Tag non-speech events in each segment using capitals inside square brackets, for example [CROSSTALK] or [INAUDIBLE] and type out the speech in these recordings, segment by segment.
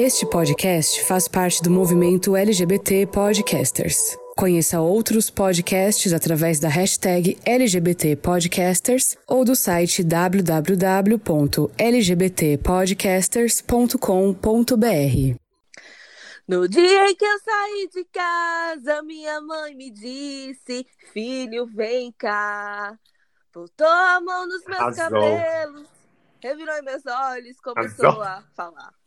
Este podcast faz parte do movimento LGBT Podcasters. Conheça outros podcasts através da hashtag LGBT Podcasters ou do site www.lgbtpodcasters.com.br. No dia em que eu saí de casa, minha mãe me disse: Filho, vem cá. Botou a mão nos meus Arrasou. cabelos, revirou em meus olhos, começou Arrasou. a falar.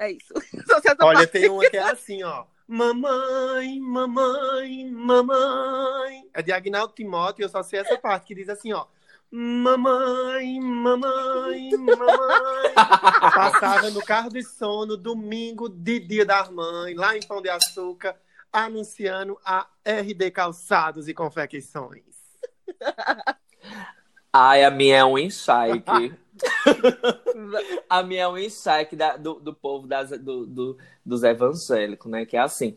É isso. [LAUGHS] Olha, tem uma que é assim, ó. Mamãe, mamãe, mamãe. É de Agnaldo Timóteo, eu só sei essa parte que diz assim, ó. Mamãe, mamãe, mamãe. [LAUGHS] Passava no carro de sono, domingo de Dia das Mães, lá em Pão de Açúcar, anunciando a RD Calçados e Confecções. Ai, a minha é um insight. [LAUGHS] [LAUGHS] a minha é um insight da- do, do povo das- do- do- dos evangélicos, né? Que é assim.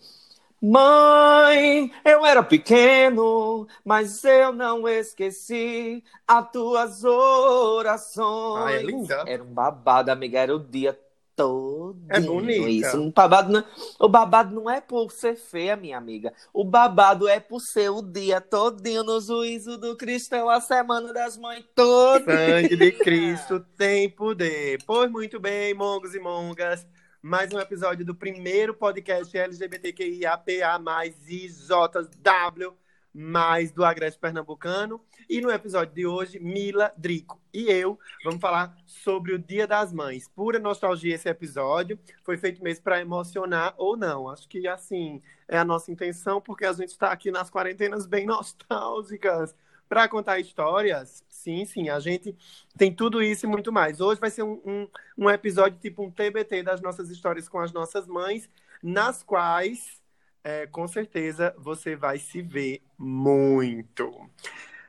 Mãe, eu era pequeno, mas eu não esqueci as tuas orações. Ah, é linda. Era um babado, amiga, era o dia todo. É bonita. Isso. Um babado não- o babado não é por ser feia, minha amiga. O babado é por ser o dia todinho no juízo do cristão, a semana das mães toda. Sangue de [LAUGHS] Cristo tem poder. Pois muito bem, mongos e mongas. Mais um episódio do primeiro podcast LGBTQIAPA mais IJW mais do Agreste Pernambucano. E no episódio de hoje, Mila, Drico e eu vamos falar sobre o Dia das Mães. Pura nostalgia esse episódio. Foi feito mesmo para emocionar ou não. Acho que assim é a nossa intenção, porque a gente está aqui nas quarentenas bem [LAUGHS] nostálgicas para contar histórias. Sim, sim, a gente tem tudo isso e muito mais. Hoje vai ser um, um, um episódio tipo um TBT das nossas histórias com as nossas mães, nas quais, é, com certeza, você vai se ver muito.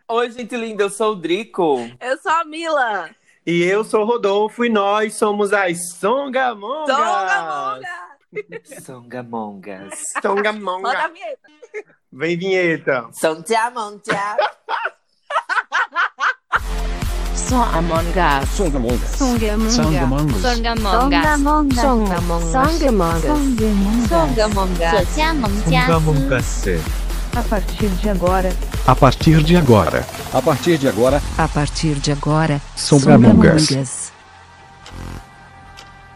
Oi, gente linda, eu sou o Drico. Eu sou a Mila. E eu sou o Rodolfo e nós somos as Songamongas. [LAUGHS] Songamonga. Songamongas. Roda a Songamonga. vinheta. Vem, vinheta. Songamonga. [LAUGHS] Songamongas. Songamongas. Songamongas. Songamongas. Songamongas. Songamongas. Songamongas. A partir de agora. A partir de agora. A partir de agora. A partir de agora. Songamongas.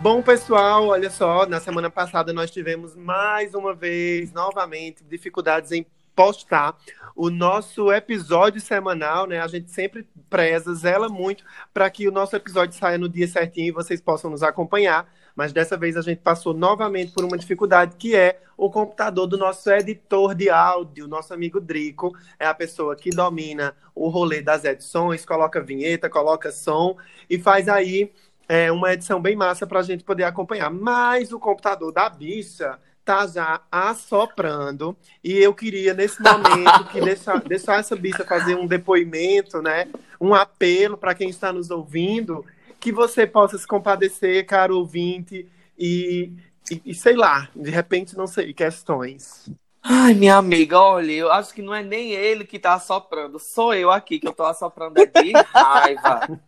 Bom, pessoal, olha só, na semana passada nós tivemos mais uma vez, novamente, dificuldades em postar o nosso episódio semanal, né? A gente sempre preza, zela muito para que o nosso episódio saia no dia certinho e vocês possam nos acompanhar. Mas dessa vez a gente passou novamente por uma dificuldade que é o computador do nosso editor de áudio, nosso amigo Drico. É a pessoa que domina o rolê das edições, coloca vinheta, coloca som e faz aí é uma edição bem massa para a gente poder acompanhar. Mas o computador da bicha tá já assoprando e eu queria nesse momento que [LAUGHS] deixar, deixar essa bicha fazer um depoimento, né? Um apelo para quem está nos ouvindo, que você possa se compadecer, caro ouvinte, e, e, e sei lá, de repente, não sei, questões. Ai, minha amiga, olha, eu acho que não é nem ele que tá assoprando, sou eu aqui que eu tô assoprando é de [LAUGHS] raiva.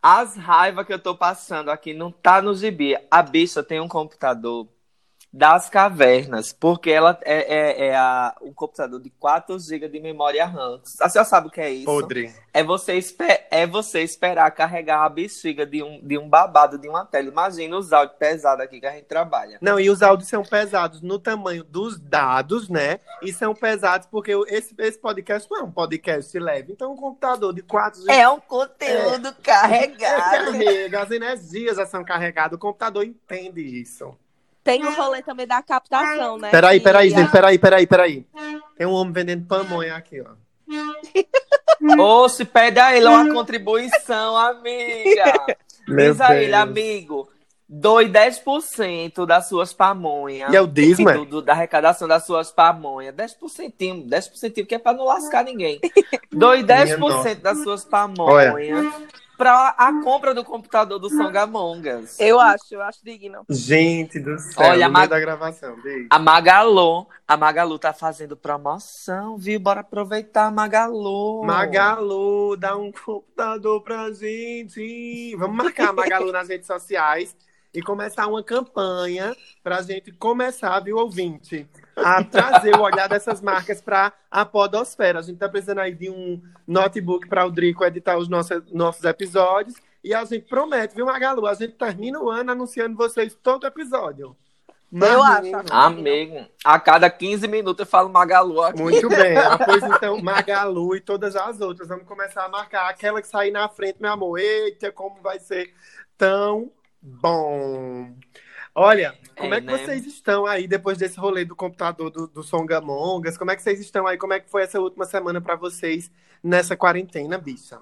As raivas que eu tô passando aqui não tá no gibi. A bicha tem um computador das cavernas, porque ela é, é, é a, um computador de 4 GB de memória RAM. A senhora sabe o que é isso? Podre. É você, é você esperar carregar a bexiga de um, de um babado de uma tela. Imagina os áudios pesados aqui que a gente trabalha. Não, e os áudios são pesados no tamanho dos dados, né? E são pesados porque esse, esse podcast não é um podcast leve. Então, um computador de 4 GB. É um conteúdo carregado. Carrega, as energias já são carregadas. O computador entende isso. Tem o rolê também da captação, né? Peraí, peraí, gente, peraí, peraí, peraí. Tem um homem vendendo pamonha aqui, ó. [LAUGHS] Ou se pede a ele uma contribuição, amiga. [LAUGHS] Diz a ele, amigo, doe 10% das suas pamonhas. E é o dízimo, é? do, do- da arrecadação das suas pamonhas. 10%, 10% que é pra não lascar ninguém. [LAUGHS] Doe Minha 10% das suas pamonhas pra a compra do computador do Songamongas. Eu acho, eu acho digno. Gente do céu, Olha, no Mag- meio da gravação. Beijo. A Magalu, a Magalu tá fazendo promoção, viu? Bora aproveitar a Magalu. Magalu, dá um computador pra gente. Vamos marcar a Magalu [LAUGHS] nas redes sociais. e começar uma campanha para a gente começar, viu, ouvinte, a trazer o olhar dessas marcas para a podosfera. A gente está precisando aí de um notebook para o Drico editar os nossos, nossos episódios. E a gente promete, viu, Magalu? A gente termina o ano anunciando vocês todo episódio. Eu acho. Amigo, a cada 15 minutos eu falo Magalu aqui. Muito [LAUGHS] bem. Pois então, Magalu e todas as outras. Vamos começar a marcar aquela que sair na frente, meu amor. Eita, como vai ser tão bom. Olha, como é, é que né? vocês estão aí depois desse rolê do computador do, do Songamongas? Como é que vocês estão aí? Como é que foi essa última semana para vocês nessa quarentena, bicha?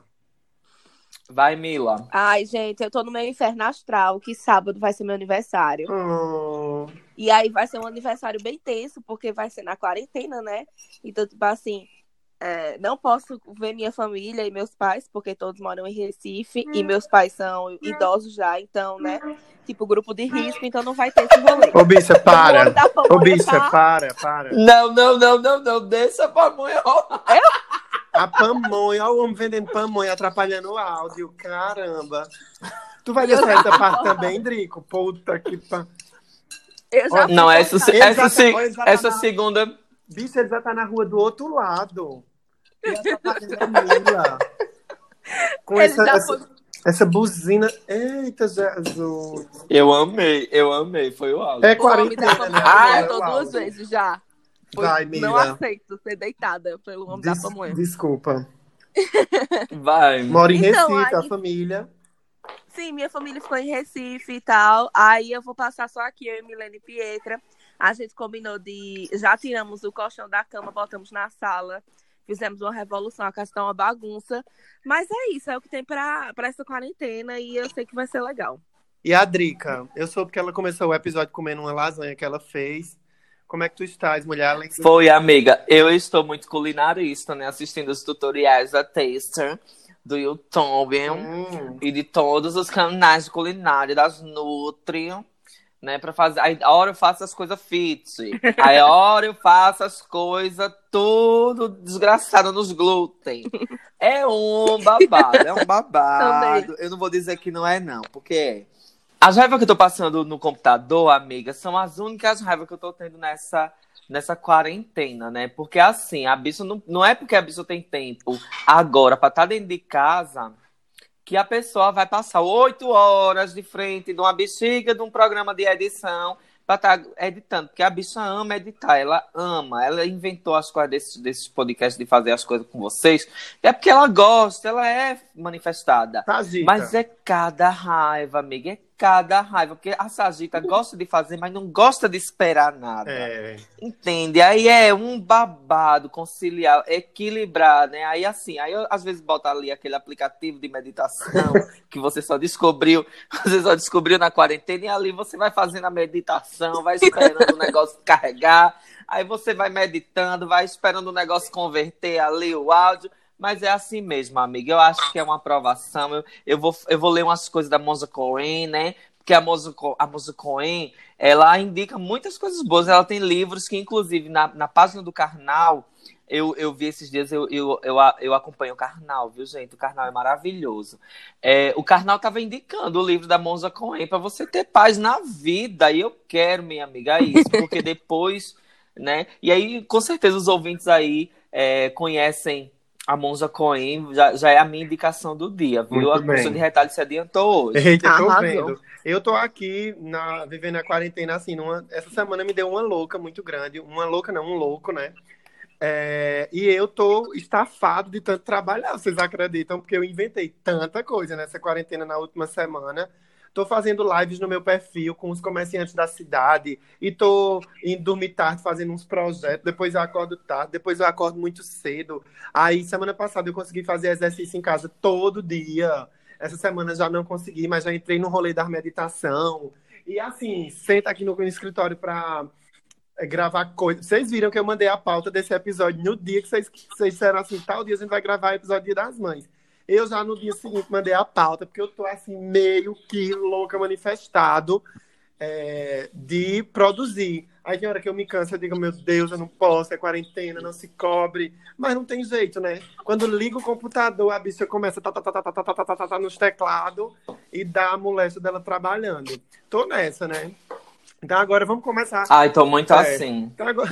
Vai, Mila. Ai, gente, eu tô no meu inferno astral, que sábado vai ser meu aniversário. Oh. E aí vai ser um aniversário bem tenso, porque vai ser na quarentena, né? Então, tipo assim, é, não posso ver minha família e meus pais, porque todos moram em Recife e meus pais são idosos já, então, né? Tipo, grupo de risco, então não vai ter esse rolê. Ô, bicha, para. Ô, bicha, tá... para, para. Não, não, não, não, não. Deixa pra mãe rolar. A pamonha, olha o homem vendendo pamonha, atrapalhando o áudio. Caramba. Tu vai deixar essa parte também, Drico? Puta que pa... Não, essa, essa, essa, essa segunda. Bicho, ele já tá na rua do outro lado. Mila. Com essa, essa, essa, buzina. Eita, Jesus. Eu amei, eu amei. Foi o áudio. É 40 né? Ah, eu tô duas vezes já. Vai, Não aceito ser deitada pelo homem Des da pamonha. Desculpa. Vai. Moro em então, Recife, aí... a família. Sim, minha família ficou em Recife e tal. Aí eu vou passar só aqui, eu e Milene Pietra. A gente combinou de. Já tiramos o colchão da cama, botamos na sala. Fizemos uma revolução, a casa tá uma bagunça. Mas é isso, é o que tem pra, pra essa quarentena e eu sei que vai ser legal. E a Drica, eu soube que ela começou o episódio comendo uma lasanha que ela fez. Como é que tu estás, mulher? Foi, amiga. Eu estou muito culinarista, né? Assistindo os tutoriais da Taster do YouTube hum. e de todos os canais de culinária das Nutri, né? Pra fazer. Aí, a hora eu faço as coisas fit. Aí, a hora eu faço as coisas tudo desgraçado nos glúten. É um babado, é um [LAUGHS] babado. eu não vou dizer que não é, não, porque. As raivas que eu tô passando no computador, amiga, são as únicas raivas que eu tô tendo nessa, nessa quarentena, né? Porque assim, a bicho não, não é porque a bicho tem tempo agora para estar tá dentro de casa que a pessoa vai passar oito horas de frente de uma bexiga de um programa de edição para estar tá editando, porque a bicha ama editar, ela ama, ela inventou as coisas desses, desses podcasts de fazer as coisas com vocês, é porque ela gosta, ela é manifestada. Mas é cada raiva, amiga, é cada raiva, porque a Sagita gosta de fazer, mas não gosta de esperar nada. É. Entende? Aí é um babado conciliar, equilibrar, né? Aí assim, aí eu, às vezes bota ali aquele aplicativo de meditação [LAUGHS] que você só descobriu, [LAUGHS] você só descobriu na quarentena e ali você vai fazendo a meditação, vai esperando o negócio carregar, aí você vai meditando, vai esperando o negócio converter ali o áudio. Mas é assim mesmo, amiga. Eu acho que é uma aprovação. Eu, eu, vou, eu vou ler umas coisas da Moza Cohen, né? Porque a Moza, a Moza Cohen, ela indica muitas coisas boas. Ela tem livros que, inclusive, na, na página do Karnal, eu, eu vi esses dias, eu, eu, eu, eu acompanho o Karnal, viu, gente? O Karnal é maravilhoso. É, o Karnal estava indicando o livro da Monza Cohen para você ter paz na vida. E eu quero, minha amiga, isso, porque [LAUGHS] depois, né? E aí, com certeza, os ouvintes aí é, conhecem a Monza Coen já, já é a minha indicação do dia, viu? Muito a curso de retalho se adiantou hoje. Eita, tô vendo. Eu tô aqui na, vivendo a quarentena assim, numa, essa semana me deu uma louca muito grande. Uma louca não, um louco, né? É, e eu tô estafado de tanto trabalhar, vocês acreditam? Porque eu inventei tanta coisa nessa quarentena na última semana. Tô fazendo lives no meu perfil com os comerciantes da cidade e tô indo dormir tarde fazendo uns projetos. Depois eu acordo tarde, depois eu acordo muito cedo. Aí, semana passada, eu consegui fazer exercício em casa todo dia. Essa semana já não consegui, mas já entrei no rolê da meditação. E assim, senta aqui no escritório para é, gravar coisas. Vocês viram que eu mandei a pauta desse episódio no dia que vocês, vocês disseram assim: tal dia a gente vai gravar o episódio Dia das Mães. Eu já no dia seguinte mandei a pauta, porque eu tô assim, meio que louca manifestado é, de produzir. Aí tem hora que eu me canso, eu digo, meu Deus, eu não posso, é quarentena, não se cobre. Mas não tem jeito, né? Quando liga o computador, a bicha começa tá, tá, tá, tá, tá, tá, tá, tá, tá, tá, nos teclados e dá a moléstia dela trabalhando. Tô nessa, né? Então agora vamos começar. Ai, tô muito É. assim. Então agora,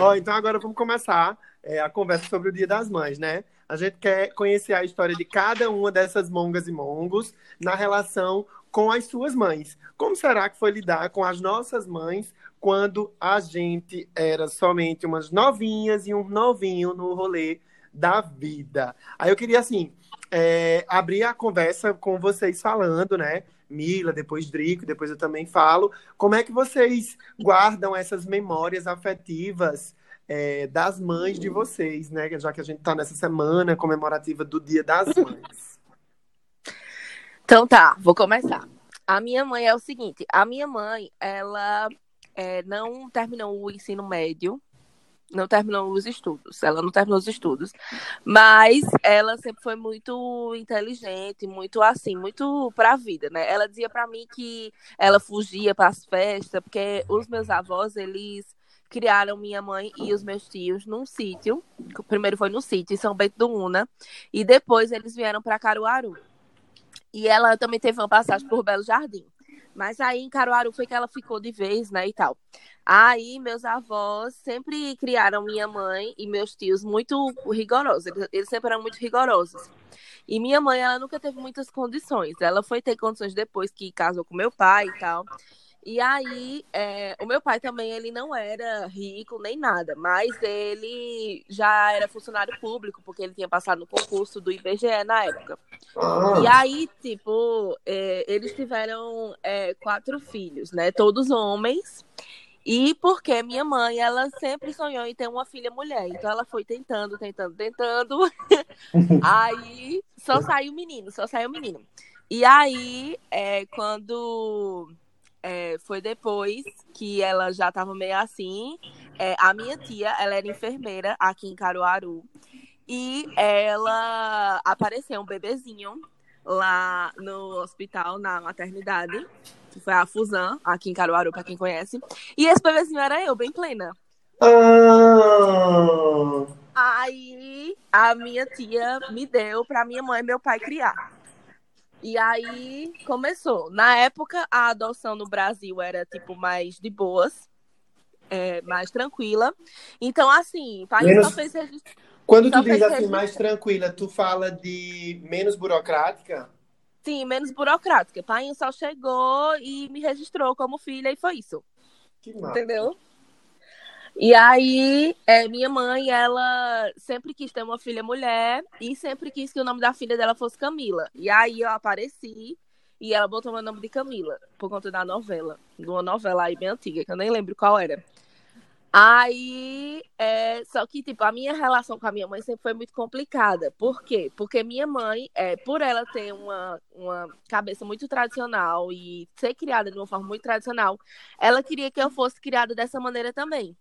Ó, então agora vamos começar é, a conversa sobre o Dia das Mães, né? A gente quer conhecer a história de cada uma dessas mongas e mongos na relação com as suas mães. Como será que foi lidar com as nossas mães quando a gente era somente umas novinhas e um novinho no rolê da vida? Aí eu queria, assim, é, abrir a conversa com vocês falando, né? Mila, depois Drico, depois eu também falo. Como é que vocês guardam essas memórias afetivas é, das mães de vocês, né? Já que a gente está nessa semana comemorativa do Dia das Mães. Então tá, vou começar. A minha mãe é o seguinte: a minha mãe, ela é, não terminou o ensino médio, não terminou os estudos, ela não terminou os estudos, mas ela sempre foi muito inteligente, muito assim, muito pra vida, né? Ela dizia pra mim que ela fugia para as festas, porque os meus avós, eles criaram minha mãe e os meus tios num sítio. Primeiro foi no sítio, em São Bento do Una, e depois eles vieram para Caruaru. E ela também teve uma passagem por Belo Jardim. Mas aí em Caruaru foi que ela ficou de vez, né, e tal. Aí meus avós sempre criaram minha mãe e meus tios muito rigorosos. Eles, eles sempre eram muito rigorosos. E minha mãe, ela nunca teve muitas condições. Ela foi ter condições depois que casou com meu pai e tal. E aí, é, o meu pai também, ele não era rico nem nada, mas ele já era funcionário público, porque ele tinha passado no concurso do IBGE na época. E aí, tipo, é, eles tiveram é, quatro filhos, né? Todos homens. E porque minha mãe, ela sempre sonhou em ter uma filha mulher. Então ela foi tentando, tentando, tentando. [LAUGHS] aí só saiu menino, só saiu menino. E aí, é, quando é, foi depois que ela já estava meio assim, é, a minha tia, ela era enfermeira aqui em Caruaru. E ela apareceu um bebezinho lá no hospital, na maternidade, que foi a Fusan, aqui em Caruaru, para quem conhece. E esse bebezinho era eu, bem plena. Ah, Aí a minha tia me deu para minha mãe e meu pai criar. E aí começou. Na época, a adoção no Brasil era tipo mais de boas, é, mais tranquila. Então, assim, pai Menos- só fez registro. quando tu Só diz fez assim, registro. mais tranquila, tu fala de menos burocrática? Sim, menos burocrática. Pai só chegou e me registrou como filha e foi isso. Que massa. Entendeu? E aí, é, minha mãe, ela sempre quis ter uma filha mulher e sempre quis que o nome da filha dela fosse Camila. E aí eu apareci e ela botou meu nome de Camila, por conta da novela. De uma novela aí bem antiga, que eu nem lembro qual era. Aí, é, só que, tipo, a minha relação com a minha mãe sempre foi muito complicada. Por quê? Porque minha mãe, é, por ela ter uma, uma cabeça muito tradicional e ser criada de uma forma muito tradicional, ela queria que eu fosse criada dessa maneira também.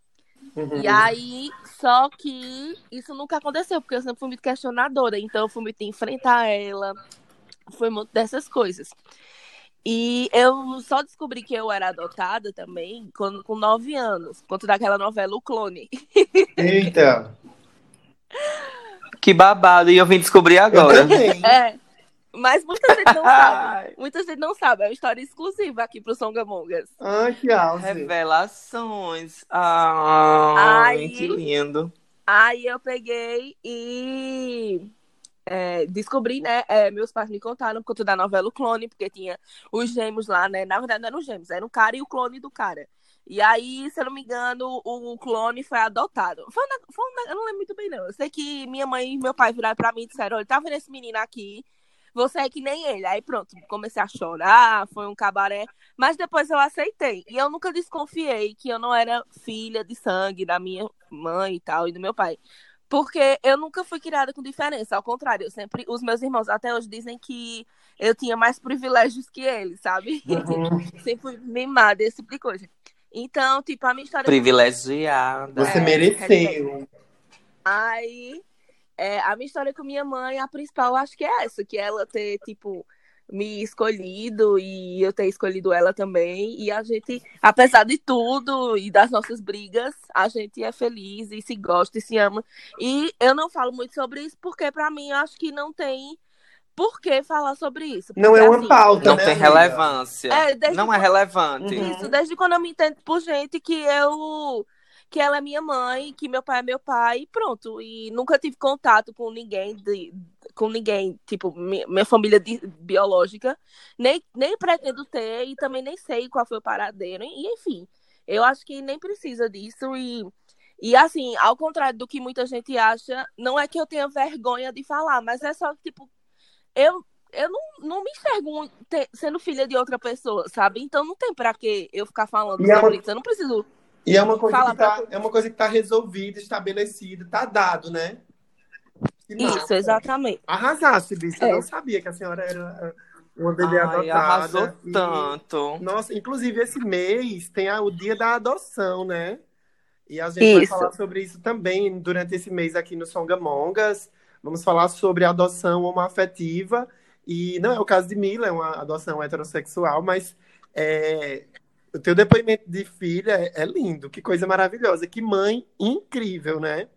Uhum. E aí, só que isso nunca aconteceu, porque eu sempre fui muito questionadora, então eu fui muito enfrentar ela, foi muito dessas coisas. E eu só descobri que eu era adotada também quando, com nove anos, quando daquela novela O Clone. Eita! Que babado. E eu vim descobrir Eu agora. também. É, mas muita gente não sabe. [LAUGHS] Muita gente não sabe, é uma história exclusiva aqui pro Songamongas. Ai, que alce. Revelações. Ai, Ai. que lindo. Aí eu peguei e é, descobri, né? é, meus pais me contaram por conta da novela O Clone, porque tinha os gêmeos lá, né? Na verdade, não eram os gêmeos, era um cara e o clone do cara. E aí, se eu não me engano, o, clone foi adotado. Foi ne- foi ne- eu não lembro muito bem, não. Eu sei que minha mãe e meu pai viraram pra mim e disseram: olha, tá vendo esse menino aqui? Você é que nem ele. Aí pronto, comecei a chorar, foi um cabaré. Mas depois eu aceitei. E eu nunca desconfiei que eu não era filha de sangue da minha mãe e tal, e do meu pai. Porque eu nunca fui criada com diferença. Ao contrário, eu sempre. Os meus irmãos até hoje dizem que eu tinha mais privilégios que eles, sabe? [LAUGHS] Uhum. sempre fui mimada, esse tipo de coisa. Então, tipo, a minha história. Privilegiada. Você É, mereceu. Aí, é, a minha história com minha mãe, a principal, eu acho que é essa, que ela ter, tipo, me escolhido e eu ter escolhido ela também. E a gente, apesar de tudo e das nossas brigas, a gente é feliz e se gosta e se ama. E eu não falo muito sobre isso porque, para mim, eu acho que não tem por que falar sobre isso. Porque, Não é uma assim, pauta, Não né, tem amiga? relevância. É, não é relevante. Isso, desde quando eu me entendo por gente que eu. Que ela é minha mãe, que meu pai é meu pai, e pronto. E nunca tive contato com ninguém, de, com ninguém, tipo, mi- minha família de- biológica. Nem, nem pretendo ter, e também nem sei qual foi o paradeiro. E enfim, eu acho que nem precisa disso. E, e assim, ao contrário do que muita gente acha, não é que eu tenha vergonha de falar, mas é só que, tipo, eu, eu não, não me enxergo sendo filha de outra pessoa, sabe? Então não tem pra que eu ficar falando E sobre isso. Eu não preciso. E é uma coisa Fala que tá, é uma coisa que tá resolvida, estabelecida, tá dado, né? Isso, exatamente. Arrasasse, bicho. É. Eu não sabia que a senhora era uma bebê Ai, adotada. arrasou E- tanto. Nossa, inclusive esse mês tem a- o dia da adoção, né? E a gente vai Isso. falar sobre isso também durante esse mês aqui no Songamongas. Vamos falar sobre adoção homoafetiva. E não é o caso de Mila, é uma adoção heterossexual, mas é, o teu depoimento de filha é, é lindo, que coisa maravilhosa, que mãe incrível, né?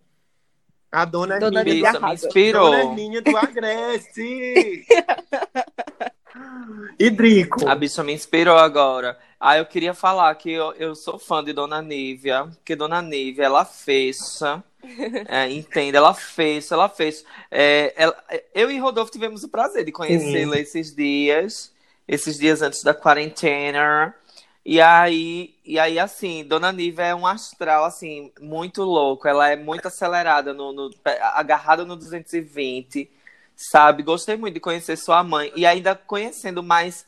A dona, Dona Hermínia, me inspirou. Dona Hermínia do Agreste. [LAUGHS] e Drico. A bicha me inspirou agora. Ah, eu queria falar que eu, eu sou fã de Dona Nívia, porque Dona Nívia, ela fecha, [LAUGHS] é, entende? Ela fez, ela fez. É, ela- eu e Rodolfo tivemos o prazer de conhecê-la esses dias, esses dias antes da quarentena. E aí, e aí, assim, Dona Nívia é um astral, assim, muito louco. Ela é muito acelerada, no, no- agarrada no 220, sabe? Gostei muito de conhecer sua mãe. E ainda conhecendo mais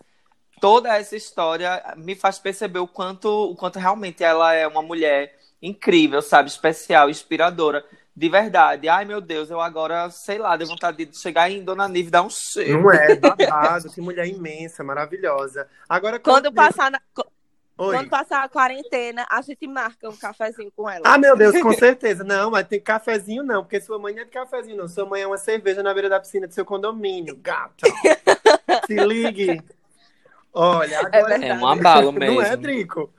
toda essa história, me faz perceber o quanto, o quanto realmente ela é uma mulher incrível, sabe? Especial, inspiradora. De verdade. Ai, meu Deus, eu agora, sei lá, dei vontade de chegar em Dona Nívia e dar um cheiro. Não é, [LAUGHS] babado, que mulher imensa, maravilhosa. Agora, Quando passar, na- Oi. quando passar a quarentena, a gente marca um cafezinho com ela. Ah, meu Deus, com [LAUGHS] certeza. Não, mas tem cafezinho não, porque sua mãe não é de cafezinho, não. Sua mãe é uma cerveja na beira da piscina do seu condomínio, gata. [LAUGHS] Se ligue. Olha, agora... verdade. É um abalo [LAUGHS] Não é, mesmo. Drico?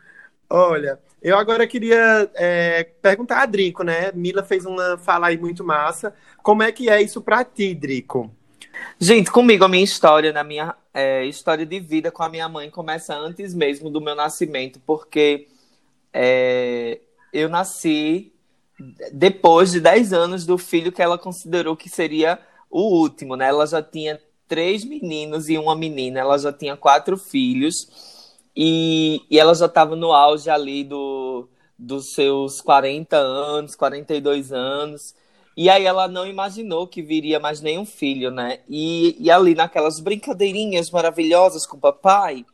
Olha, eu agora queria é, perguntar a Drico, né? Mila fez uma fala aí muito massa. Como é que é isso pra ti, Drico? Gente, comigo, a minha história, na minha é, história de vida com a minha mãe começa antes mesmo do meu nascimento, porque é, eu nasci depois de 10 anos do filho que ela considerou que seria o último, né? Ela já tinha três meninos e uma menina, ela já tinha quatro filhos e, e ela já estava no auge ali do, dos seus 40 anos, 42 anos. E aí ela não imaginou que viria mais nenhum filho, né? E, e ali naquelas brincadeirinhas maravilhosas com o papai,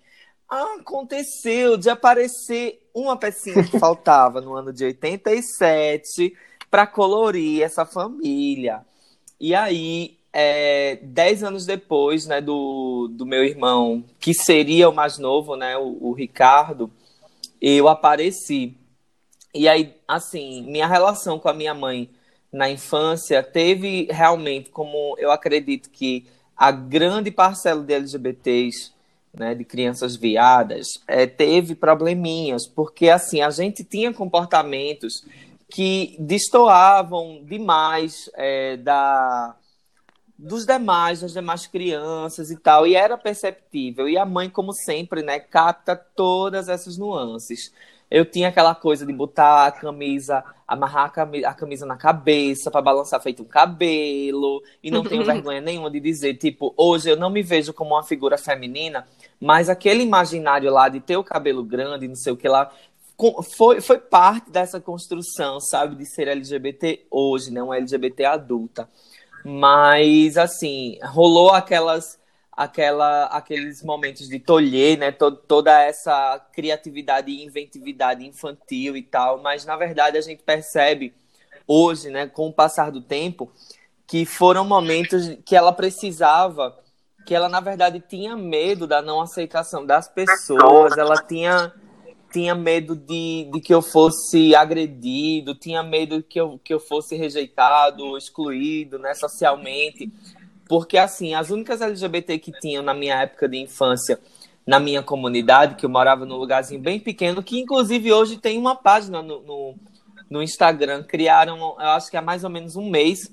aconteceu de aparecer uma pecinha que faltava no ano de 87 para colorir essa família. E aí, é, dez anos depois, né, do, do meu irmão, que seria o mais novo, né, o, o Ricardo, eu apareci. E aí, assim, minha relação com a minha mãe na infância teve realmente, como eu acredito que a grande parcela de LGBTs, né, de crianças viadas, é, teve probleminhas, porque assim, a gente tinha comportamentos que destoavam demais é, da dos demais, das demais crianças e tal, e era perceptível. E a mãe, como sempre, né, capta todas essas nuances. Eu tinha aquela coisa de botar a camisa, amarrar a cami- a camisa na cabeça para balançar feito um cabelo, e não tenho [LAUGHS] vergonha nenhuma de dizer, tipo, hoje eu não me vejo como uma figura feminina, mas aquele imaginário lá de ter o cabelo grande, não sei o que lá, foi, foi parte dessa construção, sabe, de ser LGBT hoje, né, uma LGBT adulta. Mas, assim, rolou aquelas, aquela, aqueles momentos de tolher, né? To- toda essa criatividade e inventividade infantil e tal. Mas, na verdade, a gente percebe hoje, né, com o passar do tempo, que foram momentos que ela precisava, que ela, na verdade, tinha medo da não aceitação das pessoas, ela tinha tinha medo de, de que eu fosse agredido, tinha medo que eu, que eu fosse rejeitado, excluído, né, socialmente. Porque, assim, as únicas LGBT que tinham na minha época de infância, na minha comunidade, que eu morava num lugarzinho bem pequeno, que inclusive hoje tem uma página no, no, no Instagram. Criaram, eu acho que há mais ou menos um mês,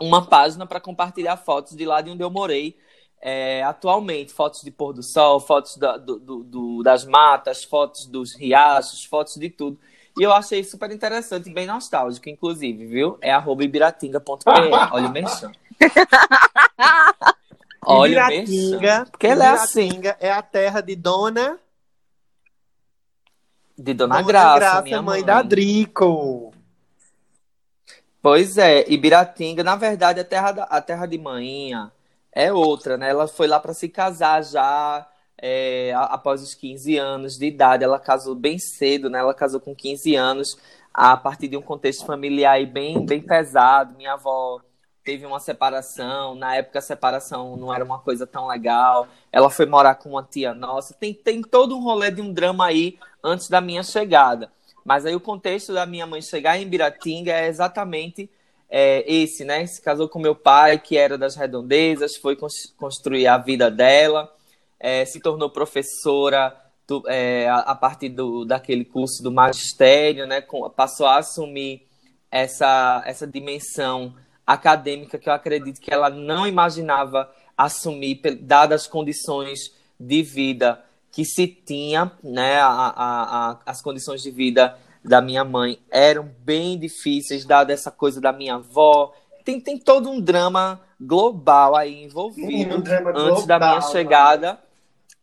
uma página para compartilhar fotos de lá de onde eu morei. É, atualmente, fotos de pôr do sol, fotos da, do, do, das matas, fotos dos riachos, fotos de tudo. E eu achei super interessante e bem nostálgico, inclusive, viu? É arroba ibiratinga.pe. Olha o merchan. [LAUGHS] Olha merchan. Porque ela é assim. é a terra de Dona... De Dona, Dona Graça, Graça, minha mãe, mãe da Drico. Pois é, Ibiratinga, na verdade, a terra, da, a terra de manhinha é outra, né? Ela foi lá para se casar já é, após os 15 anos de idade. Ela casou bem cedo, né? Ela casou com 15 anos, a partir de um contexto familiar bem, bem pesado. Minha avó teve uma separação, na época a separação não era uma coisa tão legal. Ela foi morar com uma tia nossa. Tem, tem todo um rolê de um drama aí antes da minha chegada. Mas aí o contexto da minha mãe chegar em Biratinga é exatamente é, esse, né? Se casou com meu pai, que era das redondezas, foi construir a vida dela, é, se tornou professora do, é, a, partir do, daquele curso do magistério, né? Com, passou a assumir essa, essa dimensão acadêmica que eu acredito que ela não imaginava assumir, dadas as condições de vida que se tinha, né? A, a, a, as condições de vida da minha mãe eram bem difíceis, dada essa coisa da minha avó. Tem, tem todo um drama global aí envolvido um antes global, da minha chegada.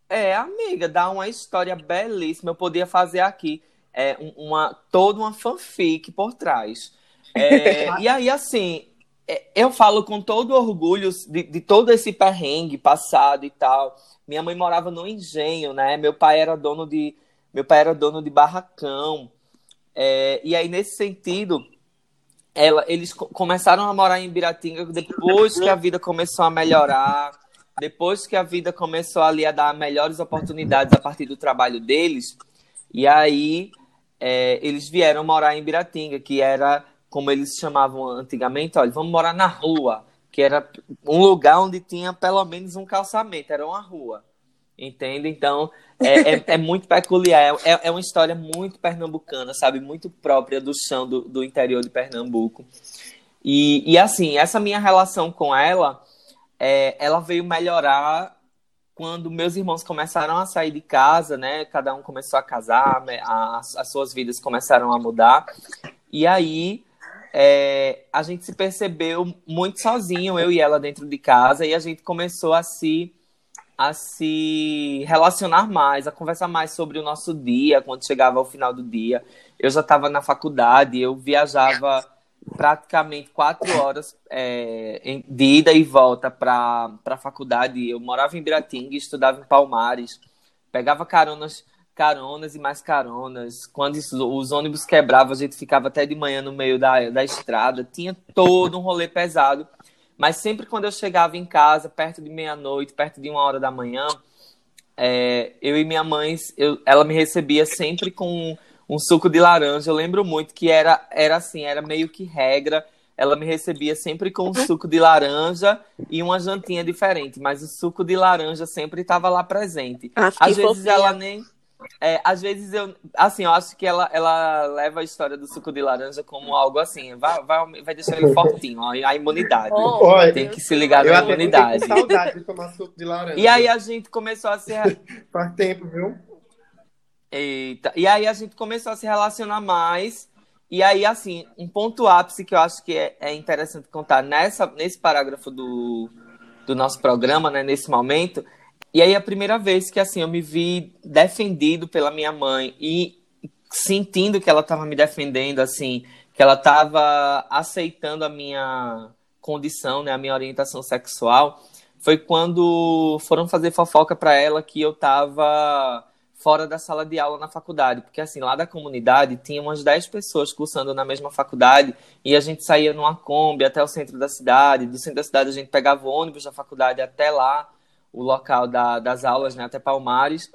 É, amiga, dá uma história belíssima. Eu podia fazer aqui é, uma, toda uma fanfic por trás. É, [LAUGHS] e aí, assim, eu falo com todo orgulho de, de todo esse perrengue passado e tal. Minha mãe morava no engenho, né? Meu pai era dono de meu pai era dono de barracão. É, e aí, nesse sentido, ela, eles começaram a morar em Biratinga depois que a vida começou a melhorar, depois que a vida começou ali a dar melhores oportunidades a partir do trabalho deles. E aí, é, eles vieram morar em Biratinga, que era como eles chamavam antigamente, olha, vamos morar na rua, que era um lugar onde tinha pelo menos um calçamento, era uma rua. Entende? Então, é, é, [LAUGHS] é, muito peculiar. É, é uma história muito pernambucana, sabe? Muito própria do chão do, do interior de Pernambuco. E, e, assim, essa minha relação com ela, é, ela veio melhorar quando meus irmãos começaram a sair de casa, né? Cada um começou a casar, a, as suas vidas começaram a mudar. E aí, é, a gente se percebeu muito sozinho, eu e ela dentro de casa, e a gente começou a se a se relacionar mais, a conversar mais sobre o nosso dia, quando chegava ao final do dia. Eu já estava na faculdade, eu viajava praticamente quatro horas é, de ida e volta para a faculdade. Eu morava em Biratinga, estudava em Palmares, pegava caronas, caronas e mais caronas. Quando os ônibus quebravam, a gente ficava até de manhã no meio da, da estrada. Tinha todo um rolê pesado. Mas sempre quando eu chegava em casa, perto de meia-noite, perto de uma hora da manhã, é, eu e minha mãe, eu, ela me recebia sempre com um suco de laranja. Eu lembro muito que era, era assim, era meio que regra. Ela me recebia sempre com um suco de laranja e uma jantinha diferente, mas o suco de laranja sempre estava lá presente. Acho Às vezes fofinha. ela nem é, às vezes eu, assim, eu acho que ela, ela leva a história do suco de laranja como algo assim, vai, vai, vai deixar ele fortinho, ó, a imunidade. Oh, Tem que se ligar na imunidade. Eu saudade de tomar suco de laranja. E aí a gente começou a se. [LAUGHS] Faz tempo, viu? Eita. E aí a gente começou a se relacionar mais. E aí, assim, um ponto ápice que eu acho que é, é interessante contar nessa, nesse parágrafo do, do nosso programa, né, nesse momento, e aí a primeira vez que assim eu me vi defendido pela minha mãe e sentindo que ela estava me defendendo assim, que ela estava aceitando a minha condição, né, a minha orientação sexual, foi quando foram fazer fofoca para ela que eu estava fora da sala de aula na faculdade, porque assim, lá da comunidade tinha umas 10 pessoas cursando na mesma faculdade e a gente saía numa Kombi até o centro da cidade, do centro da cidade a gente pegava o ônibus da faculdade até lá o local da, das aulas, né, até Palmares.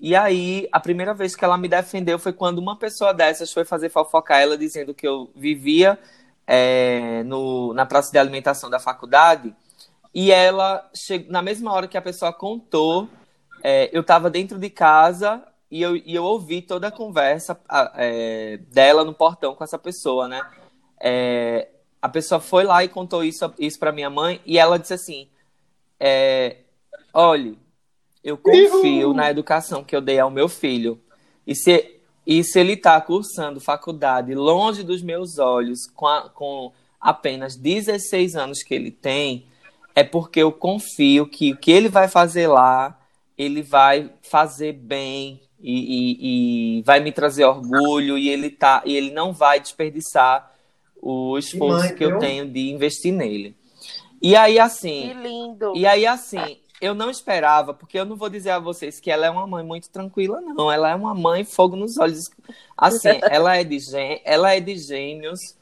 E aí, a primeira vez que ela me defendeu foi quando uma pessoa dessas foi fazer fofocar ela dizendo que eu vivia é, no, na praça de alimentação da faculdade E ela, che... na mesma hora que a pessoa contou, é, eu estava dentro de casa e eu, e eu ouvi toda a conversa é, dela no portão com essa pessoa, né? É, a pessoa foi lá e contou isso, isso para minha mãe e ela disse assim: é, olhe, eu confio na educação que eu dei ao meu filho. E se, e se ele está cursando faculdade longe dos meus olhos, com, a, com apenas 16 anos que ele tem, é porque eu confio que o que ele vai fazer lá, ele vai fazer bem e, e, e vai me trazer orgulho e ele, tá, e ele não vai desperdiçar o esforço que, que eu tenho de investir nele. E aí, assim. Que lindo. E aí, assim, eu não esperava, porque eu não vou dizer a vocês que ela é uma mãe muito tranquila, não. Ela é uma mãe fogo nos olhos. Assim, [LAUGHS] ela é de gê... ela é de gêmeos.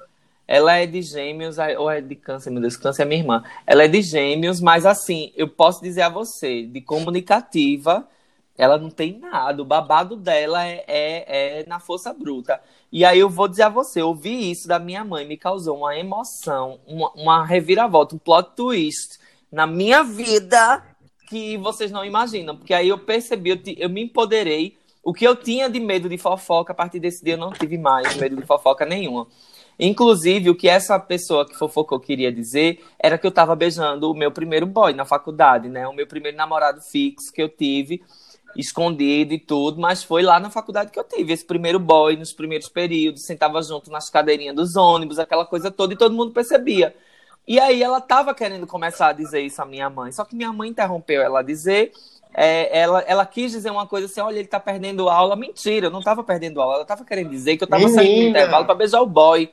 Ela é de gêmeos, ou é de câncer, meu Deus, câncer é minha irmã. Ela é de gêmeos, mas assim, eu posso dizer a você, de comunicativa, ela não tem nada. O babado dela é, é, é, na força bruta. E aí eu vou dizer a você, ouvir isso da minha mãe me causou uma emoção, uma, uma reviravolta, um plot twist na minha vida que vocês não imaginam. Porque aí eu percebi, eu, eu me empoderei. O que eu tinha de medo de fofoca, a partir desse dia eu não tive mais medo de fofoca nenhuma. Inclusive, o que essa pessoa que fofocou queria dizer era que eu tava beijando o meu primeiro boy na faculdade, né? O meu primeiro namorado fixo que eu tive escondido e tudo, mas foi lá na faculdade que eu tive esse primeiro boy nos primeiros períodos, sentava junto nas cadeirinhas dos ônibus, aquela coisa toda, e todo mundo percebia. E aí ela estava querendo começar a dizer isso à minha mãe, só que minha mãe interrompeu ela a dizer. É, ela, ela quis dizer uma coisa assim: olha, ele tá perdendo aula. Mentira, eu não tava perdendo aula, ela tava querendo dizer que eu tava Menina. saindo do intervalo para beijar o boy.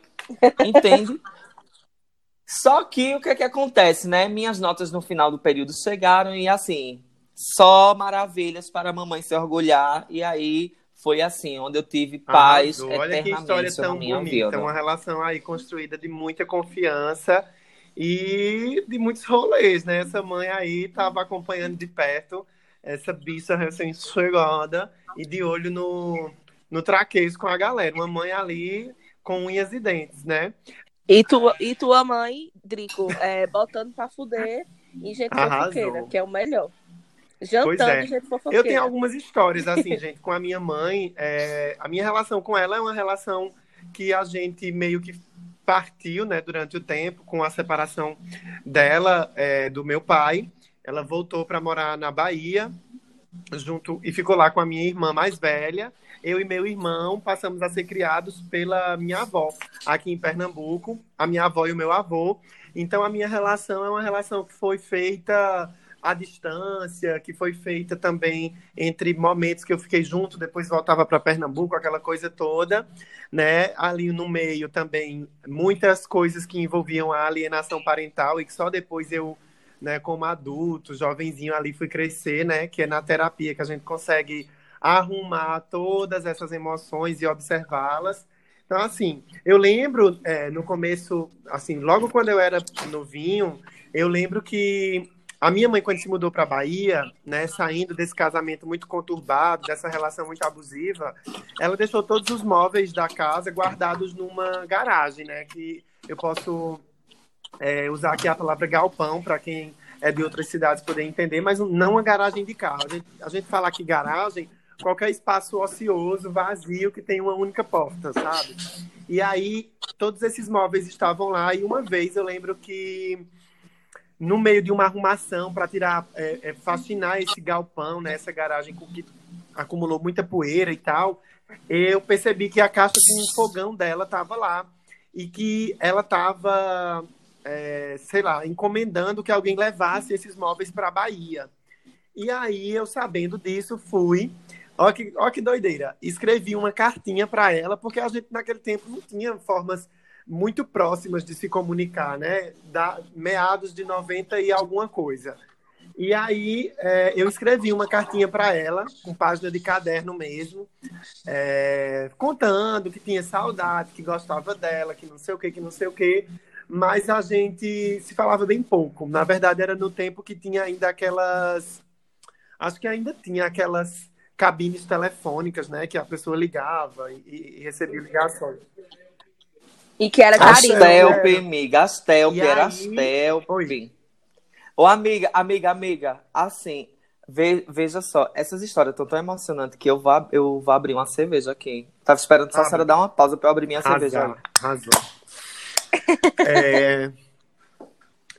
Entende? Só que o que é que acontece, né? Minhas notas no final do período chegaram e assim, só maravilhas para a mamãe se orgulhar. E aí foi assim, onde eu tive paz Arrasou. Olha que história tão bonita, vida. uma relação aí construída de muita confiança e de muitos rolês, né? Essa mãe aí estava acompanhando de perto essa bicha recém-chegada e de olho no, no traquejo com a galera. Uma mãe ali com unhas e dentes, né? E, tu, e tua mãe, Drico, é, botando pra fuder em gente fofoqueira, que é o melhor. Jantando é. de jeito fofoqueira. Eu tenho algumas histórias, assim, gente, com a minha mãe. É, a minha relação com ela é uma relação que a gente meio que partiu, né, durante o tempo, com a separação dela, é, do meu pai. Ela voltou para morar na Bahia, junto e ficou lá com a minha irmã mais velha. Eu e meu irmão passamos a ser criados pela minha avó, aqui em Pernambuco, a minha avó e o meu avô. Então, a minha relação é uma relação que foi feita a distância, que foi feita também entre momentos que eu fiquei junto, depois voltava para Pernambuco, aquela coisa toda, né? Ali no meio também muitas coisas que envolviam a alienação parental e que só depois eu, né, como adulto, jovenzinho ali fui crescer, né, que é na terapia que a gente consegue arrumar todas essas emoções e observá-las. Então, assim, eu lembro é, no começo, assim, logo quando eu era novinho, eu lembro que a minha mãe, quando se mudou para Bahia, né, saindo desse casamento muito conturbado, dessa relação muito abusiva, ela deixou todos os móveis da casa guardados numa garagem, né? Que eu posso é, usar aqui a palavra galpão para quem é de outras cidades poder entender, mas não uma garagem de carro. A gente, a gente fala aqui garagem, qualquer espaço ocioso, vazio, que tem uma única porta, sabe? E aí, todos esses móveis estavam lá, e uma vez eu lembro que no meio de uma arrumação para tirar, é, é, fascinar esse galpão, né, essa garagem com que acumulou muita poeira e tal, eu percebi que a caixa com o fogão dela estava lá e que ela estava, é, sei lá, encomendando que alguém levasse esses móveis para a Bahia. E aí, eu sabendo disso, fui. Olha que, ó que doideira. Escrevi uma cartinha para ela, porque a gente naquele tempo não tinha formas muito próximas de se comunicar, né? Da meados de 90 e alguma coisa. E aí é, eu escrevi uma cartinha para ela, com página de caderno mesmo, é, contando que tinha saudade, que gostava dela, que não sei o que, que não sei o que. Mas a gente se falava bem pouco. Na verdade, era no tempo que tinha ainda aquelas. Acho que ainda tinha aquelas cabines telefônicas, né? Que a pessoa ligava e, e recebia ligações. E que era carinho. Astelpe, amiga. Astelpe, era Astelpe. Ô, amiga, amiga, amiga, assim, ve- veja só, essas histórias estão tão emocionantes que eu vou, eu vou abrir uma cerveja aqui. Tava esperando só a Abre. senhora dar uma pausa pra eu abrir minha cerveja. Arrasou, arrasou. [LAUGHS] É,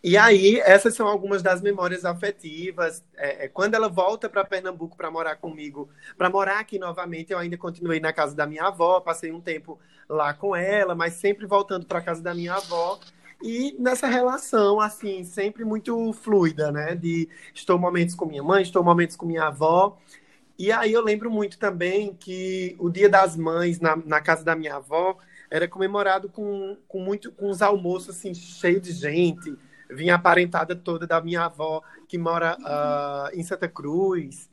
E aí, essas são algumas das memórias afetivas. É, é, quando ela volta para Pernambuco para morar comigo, para morar aqui novamente, eu ainda continuei na casa da minha avó, passei um tempo lá com ela, mas sempre voltando para casa da minha avó. E nessa relação, assim, sempre muito fluida, né? De estou momentos com minha mãe, estou momentos com minha avó. E aí eu lembro muito também que o Dia das Mães na, na casa da minha avó era comemorado com, com muito com os almoços assim cheio de gente. Vinha a parentada toda da minha avó que mora ah, em Santa Cruz.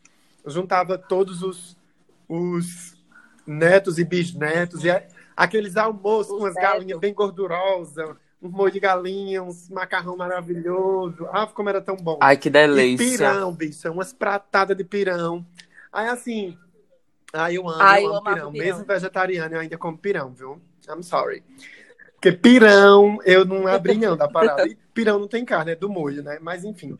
Juntava todos os, os netos e bisnetos e a- aqueles almoços com umas galinhas bem gordurosas, um molho de galinha, uns macarrão maravilhoso. Ah, como era tão bom. Ai, que E delícia. pirão, bicho, umas pratadas de pirão. Aí assim, aí eu amo, Ai, eu eu amo pirão. pirão. Mesmo vegetariano, eu ainda como pirão, viu? I'm sorry. Porque pirão, eu não abri não da parada. [LAUGHS] E pirão não tem carne, é do molho, né? Mas enfim.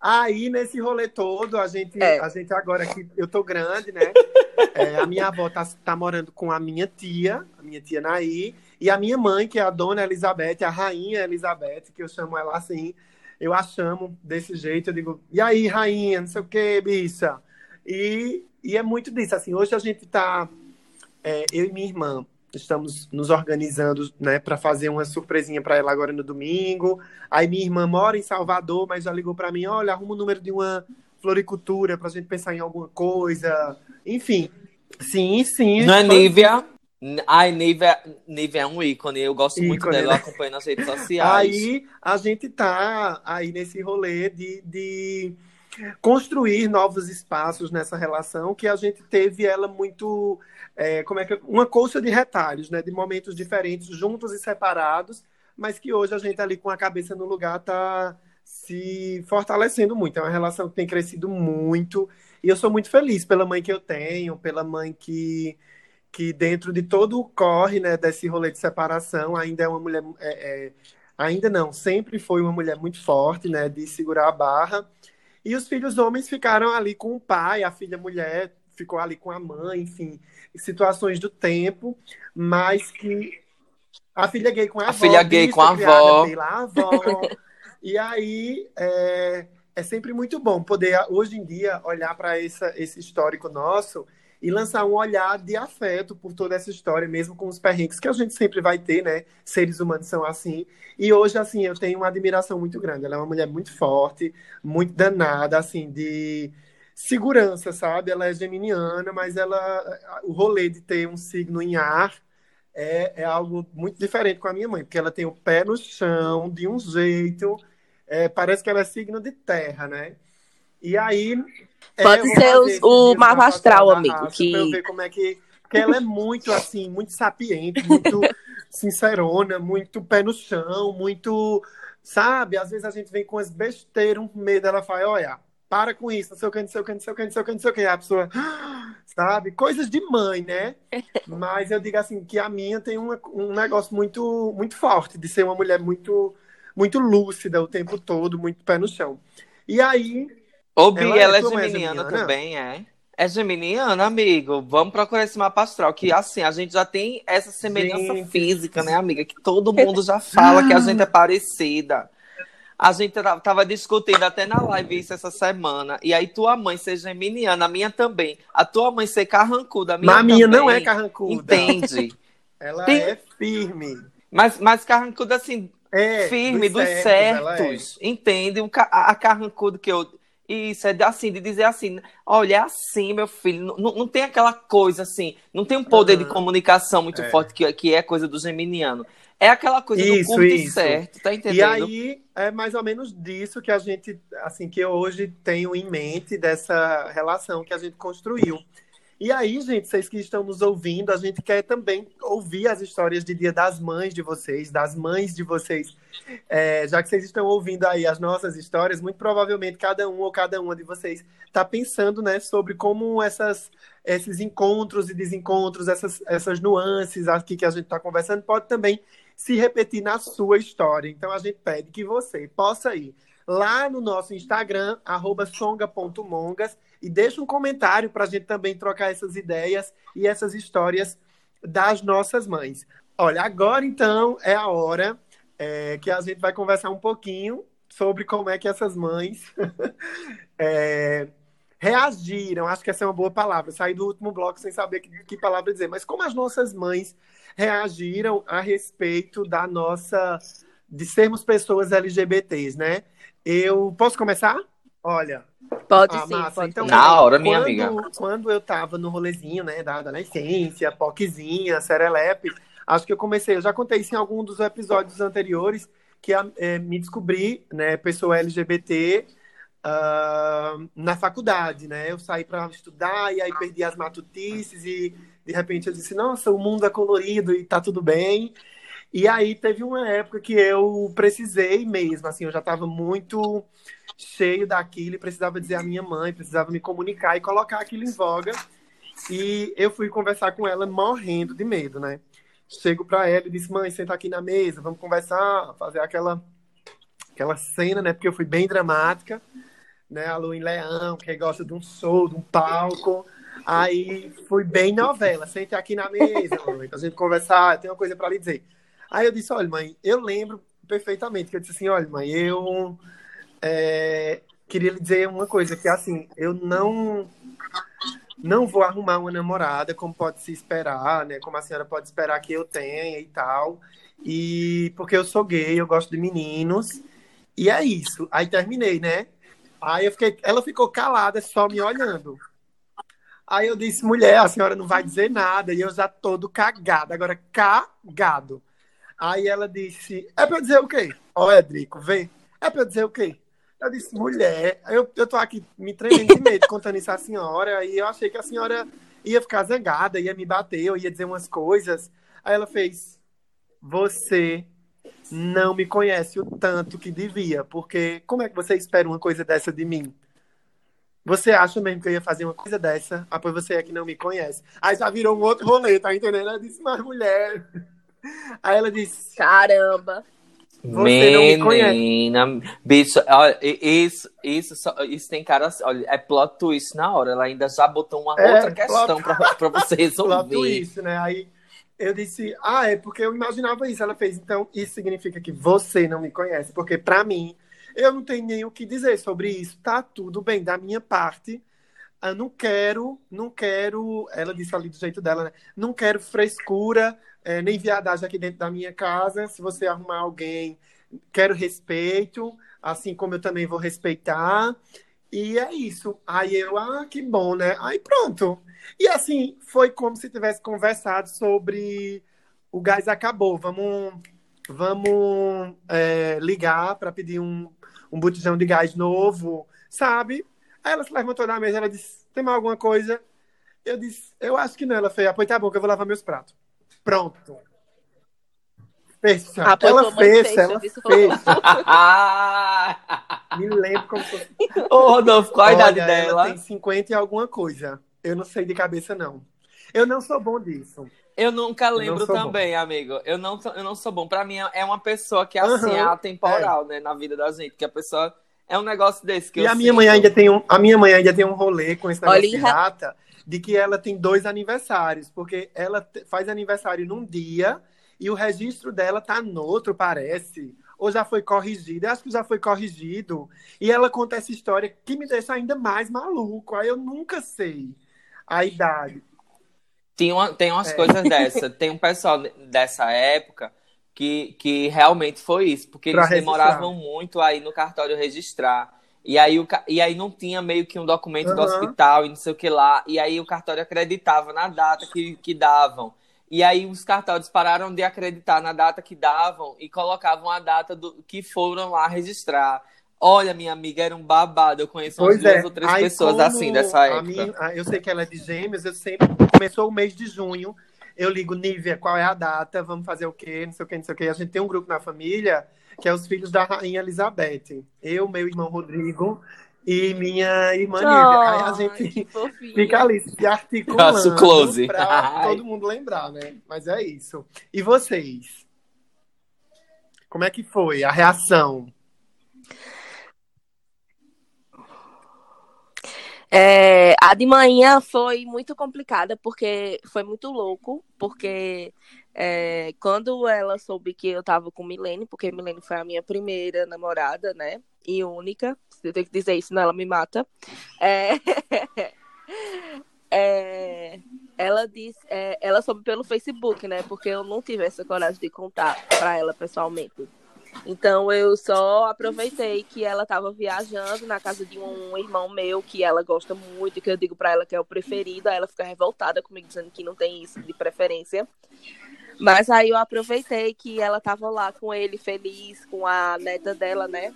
Aí, nesse rolê todo, a gente, É. a gente agora que eu tô grande, né? [LAUGHS] É, a minha avó tá, tá morando com a minha tia, a minha tia Naí, e a minha mãe, que é a dona Elizabeth, a rainha Elizabeth, que eu chamo ela assim, eu a chamo desse jeito, eu digo, e aí, rainha, não sei o que, bicha? E, e é muito disso, assim, hoje a gente tá, é, eu e minha irmã, estamos nos organizando, né, para fazer uma surpresinha para ela agora no domingo. Aí minha irmã mora em Salvador, mas já ligou para mim, olha, arruma o número de uma floricultura pra gente pensar em alguma coisa. Enfim, sim, sim. Não é Nívia? Ai, Nívia, Nívia é um ícone. Eu gosto muito Ícone, dela, né? eu acompanho nas redes sociais. Aí a gente tá aí nesse rolê de, de construir novos espaços nessa relação que a gente teve ela muito é, como é que uma colcha de retalhos, né, de momentos diferentes, juntos e separados, mas que hoje a gente ali com a cabeça no lugar tá se fortalecendo muito. É uma relação que tem crescido muito e eu sou muito feliz pela mãe que eu tenho, pela mãe que que dentro de todo o corre, né, desse rolê de separação, ainda é uma mulher, é, é, ainda não, sempre foi uma mulher muito forte, né, de segurar a barra. E os filhos homens ficaram ali com o pai, a filha mulher ficou ali com a mãe, enfim, situações do tempo, mas que a filha gay com a, A avó, filha gay com a avó. pela avó. E aí é, é sempre muito bom poder, hoje em dia, olhar para esse histórico nosso e lançar um olhar de afeto por toda essa história, mesmo com os perrengues que a gente sempre vai ter, né? Seres humanos são assim. E hoje, assim, eu tenho uma admiração muito grande. Ela é uma mulher muito forte, muito danada, assim, de segurança, sabe? Ela é geminiana, mas ela, o rolê de ter um signo em ar é, é algo muito diferente com a minha mãe, porque ela tem o pé no chão, de um jeito, é, parece que ela é signo de terra, né? E aí. É, Pode vou ser os- o mapa astral, amigo, Raça que- Pra eu ver como é que. Porque ela é muito, assim, muito sapiente, muito [LAUGHS] sincerona, muito pé no chão, muito. Sabe? Às vezes a gente vem com as besteiras, um medo, ela fala: olha, para com isso, não sei o que, não sei o que, não sei o que, não sei o que, não sei o que. A pessoa. [GASPS] Sabe? Coisas de mãe, né? [LAUGHS] Mas eu digo assim, que a minha tem uma- um negócio muito, muito forte, de ser uma mulher muito, muito lúcida o tempo todo, muito pé no chão. E aí. Ô, Bi, Ela é- ela é, é geminiana geminiana? também, é? É geminiana, amigo. Vamos procurar esse mapa astral, que assim, a gente já tem essa semelhança Gente. física, né, amiga? Que todo mundo já fala que a gente é parecida. A gente ta- tava discutindo até na live isso essa semana. E aí, tua mãe ser geminiana, a minha também. A tua mãe ser carrancuda, a minha Mas a minha também. não é carrancuda. Entende? Ela Tem- é firme. Mas, mas carrancuda, assim, É, firme, dos é. certos. Entende? O ca- a a carrancuda que eu. Isso, é de, assim, de dizer assim, olha, é assim, meu filho, não, não tem aquela coisa assim, não tem um poder de Aham. comunicação muito É. forte que, que é coisa do geminiano. É aquela coisa do Isso, curto e isso. certo, tá entendendo? E aí é mais ou menos disso que a gente, assim, que eu hoje tenho em mente dessa relação que a gente construiu. E aí, gente, vocês que estão nos ouvindo, a gente quer também ouvir as histórias de Dia das Mães de vocês, das mães de vocês. É, já que vocês estão ouvindo aí as nossas histórias, muito provavelmente cada um ou cada uma de vocês está pensando, né, sobre como essas, esses encontros e desencontros, essas, essas nuances aqui que a gente está conversando, pode também se repetir na sua história. Então a gente pede que você possa ir lá no nosso Instagram, songa.mongas, e deixa um comentário para a gente também trocar essas ideias e essas histórias das nossas mães. Olha, agora então é a hora é, que a gente vai conversar um pouquinho sobre como é que essas mães [LAUGHS] é, reagiram. Acho que essa é uma boa palavra. Saí do último bloco sem saber que, que palavra dizer. Mas como as nossas mães reagiram a respeito da nossa de sermos pessoas LGBTs, né? Eu posso começar? Olha. Pode ah, sim. Massa. Pode então, Na hora, minha quando, amiga. Quando eu tava no rolezinho, né, da adolescência, POCzinha, Serelepe, acho que eu comecei, eu já contei isso em algum dos episódios anteriores, que é, me descobri, né, pessoa LGBT uh, na faculdade, né? Eu saí para estudar e aí perdi as matutices e de repente eu disse, nossa, o mundo é colorido e tá tudo bem. E aí teve uma época que eu precisei mesmo, assim, eu já estava muito cheio daquilo e precisava dizer à minha mãe, precisava me comunicar e colocar aquilo em voga. E eu fui conversar com ela morrendo de medo, né? Chego para ela e disse: "Mãe, senta aqui na mesa, vamos conversar, fazer aquela aquela cena, né? Porque eu fui bem dramática, né? A Lu em Leão, que gosta de um show, de um palco. Aí fui bem novela, sente aqui na mesa, mãe, pra gente conversar, tem uma coisa para lhe dizer. Aí eu disse: "Olha, mãe, eu lembro perfeitamente que eu disse assim: "Olha, mãe, eu é, queria lhe dizer uma coisa, que assim, eu não não vou arrumar uma namorada, como pode se esperar, né? Como a senhora pode esperar que eu tenha e tal. E porque eu sou gay, eu gosto de meninos. E é isso. Aí terminei, né? Aí eu fiquei, ela ficou calada, só me olhando. Aí eu disse, mulher, a senhora não vai dizer nada. E eu já todo cagado, agora cagado. Aí ela disse, é pra eu dizer o quê? Ó, Edrico, vê. É pra eu dizer o quê? Eu disse, mulher, eu, eu tô aqui me tremendo de medo contando isso à senhora, e eu achei que a senhora ia ficar zangada, ia me bater, eu ia dizer umas coisas. Aí ela fez, você não me conhece o tanto que devia, porque como é que você espera uma coisa dessa de mim? Você acha mesmo que eu ia fazer uma coisa dessa? Ah, pois você é que não me conhece. Aí já virou um outro rolê, tá entendendo? Ela disse, mas mulher. Aí ela disse: Caramba. Você Menina, bicho, olha, isso, isso, isso tem cara, olha, é plot twist na hora. Ela ainda já botou uma é, outra questão plot... pra, pra você [LAUGHS] resolver. plot twist, né? Aí eu disse, ah, é porque eu imaginava isso. Ela fez, então isso significa que você não me conhece, porque para mim, eu não tenho nem o que dizer sobre isso. Tá tudo bem da minha parte. Eu não quero, não quero, ela disse ali do jeito dela, né? Não quero frescura, é, nem viadagem aqui dentro da minha casa. Se você arrumar alguém, quero respeito, assim como eu também vou respeitar. E é isso. Aí eu, ah, que bom, né? Aí pronto. E assim, foi como se tivesse conversado sobre o gás acabou. Vamos, vamos é, ligar para pedir um, um botijão de gás novo, sabe? Aí ela se levantou da mesa, ela disse, tem mais alguma coisa? Eu disse, eu acho que não. Ela fez, pois tá bom, que eu vou lavar meus pratos. Pronto. Fecha. Ah, ela fecha, ela fecha. [LAUGHS] Me lembro como foi. Ô, Rodolfo, qual a Olha, idade dela? Ela tem 50 e alguma coisa. Eu não sei de cabeça, não. Eu não sou bom disso. Eu nunca lembro eu também, bom. amigo. Eu não, eu não sou bom. Pra mim, é uma pessoa que, assim, uhum, é atemporal, é. né? Na vida da gente. Que a pessoa... É um negócio desse que e eu a minha mãe ainda tem um, a minha mãe ainda tem um rolê com esse negócio Olha, de rata de que ela tem dois aniversários, porque ela faz aniversário num dia e o registro dela tá no outro, parece. Ou já foi corrigido, eu acho que já foi corrigido. E ela conta essa história que me deixa ainda mais maluco. Aí eu nunca sei a idade. Tem, uma, tem umas é. coisas dessa. Tem um pessoal dessa época que, que realmente foi isso, porque pra eles registrar. demoravam muito aí no cartório registrar. E aí, o, e aí não tinha meio que um documento uhum. do hospital e não sei o que lá. E aí o cartório acreditava na data que, que davam. E aí os cartórios pararam de acreditar na data que davam e colocavam a data do que foram lá registrar. Olha, minha amiga, era um babado. Eu conheço umas duas é. ou três aí, pessoas assim dessa época. Minha, eu sei que ela é de gêmeos, eu sempre começou o mês de junho. Eu ligo, Nívia, qual é a data? Vamos fazer o quê? Não sei o quê, não sei o quê. A gente tem um grupo na família que é os filhos da rainha Elizabeth. Eu, meu irmão Rodrigo e minha irmã oh, Nívia. Aí a gente fica ali se articulando Nosso close. pra Ai. todo mundo lembrar, né? Mas é isso. E vocês? Como é que foi a reação? É, a de manhã foi muito complicada, porque foi muito louco, porque é, quando ela soube que eu tava com Milene, porque Milene foi a minha primeira namorada, né? E única. Eu tenho que dizer isso, senão ela me mata. É, [LAUGHS] é, ela disse, é, ela soube pelo Facebook, né? Porque eu não tive essa coragem de contar para ela pessoalmente. Então eu só aproveitei que ela estava viajando na casa de um irmão meu que ela gosta muito, que eu digo para ela que é o preferido, aí ela fica revoltada comigo dizendo que não tem isso de preferência. Mas aí eu aproveitei que ela estava lá com ele feliz, com a neta dela, né?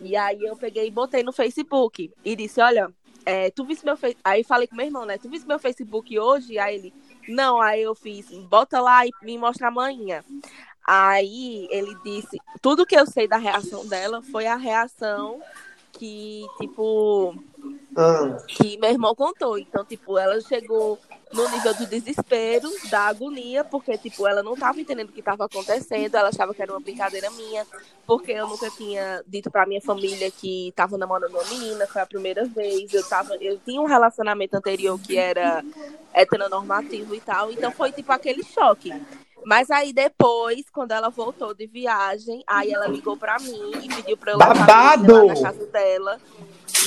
E aí eu peguei e botei no Facebook e disse, olha, é, tu viste meu Facebook. Aí falei com meu irmão, né? Tu viste meu Facebook hoje? Aí ele, não, aí eu fiz, bota lá e me mostra amanhã. Aí ele disse, tudo que eu sei da reação dela foi a reação que, tipo, ah. que meu irmão contou. Então, tipo, ela chegou no nível do desespero, da agonia, porque, tipo, ela não estava entendendo o que estava acontecendo, ela achava que era uma brincadeira minha, porque eu nunca tinha dito pra minha família que estava namorando uma menina, foi a primeira vez, eu tava, eu tinha um relacionamento anterior que era heteronormativo e tal, então foi, tipo, aquele choque. Mas aí depois, quando ela voltou de viagem, aí ela ligou pra mim e pediu pra eu levar na casa dela.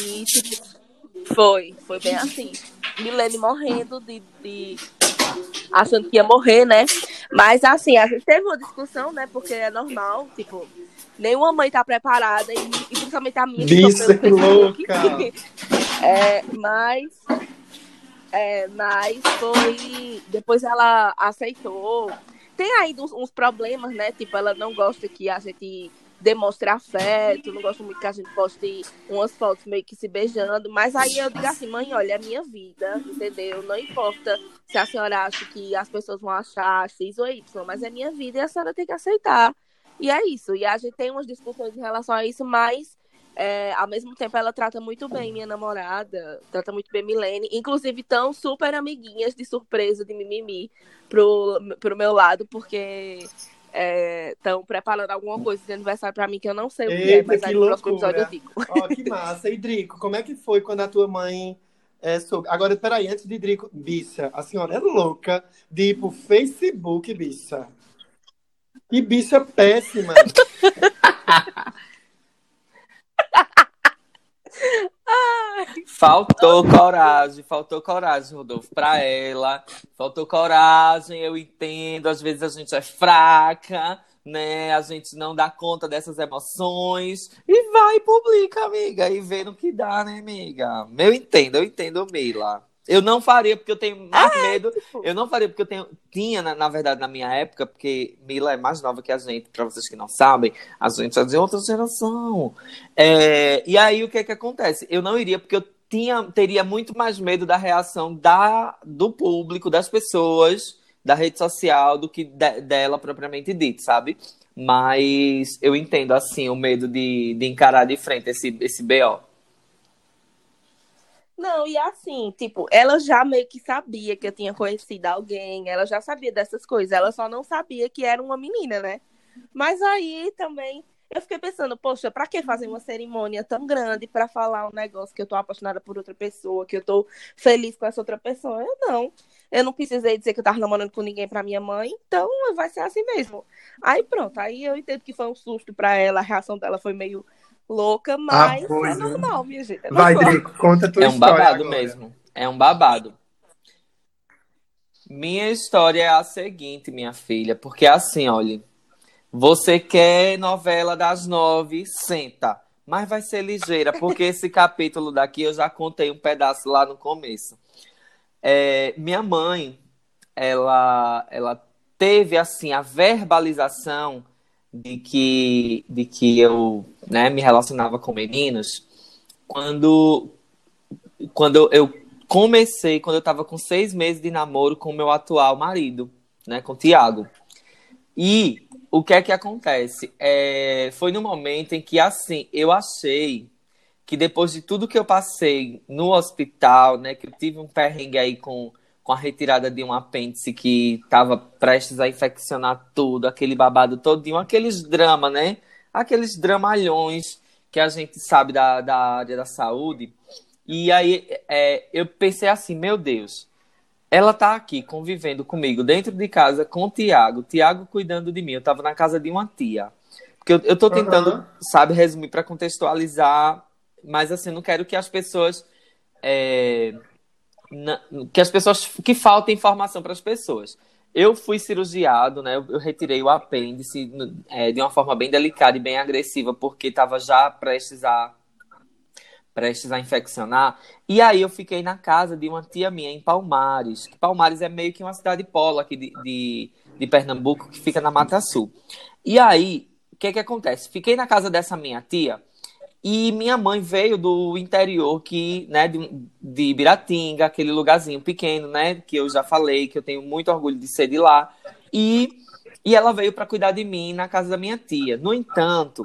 E tipo, foi, foi bem assim. Milene morrendo de, de, achando que ia morrer, né? Mas assim, a gente teve uma discussão, né? Porque é normal, tipo, nenhuma mãe tá preparada, e, e principalmente a minha que Isso é louca! [LAUGHS] é, mas. É, mas foi. Depois ela aceitou tem aí uns, uns, problemas, né? Tipo, ela não gosta que a gente demonstre afeto, não gosta muito que a gente poste umas fotos meio que se beijando, mas aí eu digo assim, mãe, olha, é minha vida, entendeu? Não importa se a senhora acha que as pessoas vão achar X ou Y, mas é minha vida e a senhora tem que aceitar. E é isso. E a gente tem umas discussões em relação a isso, mas é, ao mesmo tempo, ela trata muito bem minha namorada, trata muito bem Milene. Inclusive, tão super amiguinhas de surpresa, de mimimi, pro, pro meu lado, porque estão é, preparando alguma coisa de aniversário para mim que eu não sei o que é, Eita, é, mas aí no próximo episódio eu digo. Ó, que massa. E Drico, como é que foi quando a tua mãe é, soube? Agora, peraí, antes de Drico, bicha, a senhora é louca de ir pro Facebook, bicha. Que bicha péssima. [LAUGHS] Faltou coragem, faltou coragem, Rodolfo, para ela. Faltou coragem, eu entendo. Às vezes a gente é fraca, né? A gente não dá conta dessas emoções. E vai e publica, amiga, e vê no que dá, né, amiga? Eu entendo, eu entendo, Mila. Eu não faria porque eu tenho mais ah, medo. Tipo... Eu não faria porque eu tenho, tinha, na, na, verdade, na minha época, porque Mila é mais nova que a gente, para vocês que não sabem, a gente é de outra geração. É, e aí o que é que acontece? Eu não iria porque eu tinha, teria muito mais medo da reação da, do público, das pessoas, da rede social, do que de, dela propriamente dito, sabe? Mas eu entendo, assim, o medo de, de encarar de frente esse, esse BO. Não, e assim, tipo, ela já meio que sabia que eu tinha conhecido alguém, ela já sabia dessas coisas, ela só não sabia que era uma menina, né? Mas aí também eu fiquei pensando, poxa, pra que fazer uma cerimônia tão grande para falar um negócio que eu tô apaixonada por outra pessoa, que eu tô feliz com essa outra pessoa? Eu não. Eu não precisei dizer que eu tava namorando com ninguém pra minha mãe, então vai ser assim mesmo. Aí pronto, aí eu entendo que foi um susto pra ela, a reação dela foi meio louca, mas ah, é normal, minha gente. É Vai, Drico, conta a tua É um babado agora. mesmo. É um babado. Minha história é a seguinte, minha filha, porque assim, olha, você quer novela das nove, senta, mas vai ser ligeira, porque esse [LAUGHS] capítulo daqui eu já contei um pedaço lá no começo. É, minha mãe, ela, ela teve assim a verbalização de que, de que eu né, me relacionava com meninos quando, quando eu comecei, quando eu estava com seis meses de namoro com o meu atual marido, né, com o Tiago. E o que é que acontece? É, foi no momento em que, assim, eu achei que depois de tudo que eu passei no hospital, né, que eu tive um perrengue aí com com a retirada de um apêndice que estava prestes a infeccionar tudo, aquele babado todinho, aqueles drama, né? Aqueles dramalhões que a gente sabe da, da área da saúde. E aí é, eu pensei assim, meu Deus, ela tá aqui convivendo comigo dentro de casa com o Tiago, Tiago cuidando de mim. Eu tava na casa de uma tia. Porque eu, eu tô tentando, Aham. sabe, resumir para contextualizar, mas assim, não quero que as pessoas é, na- que as pessoas que falta informação para as pessoas. Eu fui cirurgiado, né? Eu, retirei o apêndice é, de uma forma bem delicada e bem agressiva, porque estava já prestes a prestes a infeccionar. E aí eu fiquei na casa de uma tia minha em Palmares. Palmares é meio que uma cidade polo aqui de, de, de Pernambuco, que fica na Mata Sul. E aí, o que que acontece? Fiquei na casa dessa minha tia e minha mãe veio do interior, que, né, de, de Ibiratinga, aquele lugarzinho pequeno, né, que eu já falei, que eu tenho muito orgulho de ser de lá. E, e ela veio para cuidar de mim na casa da minha tia. No entanto,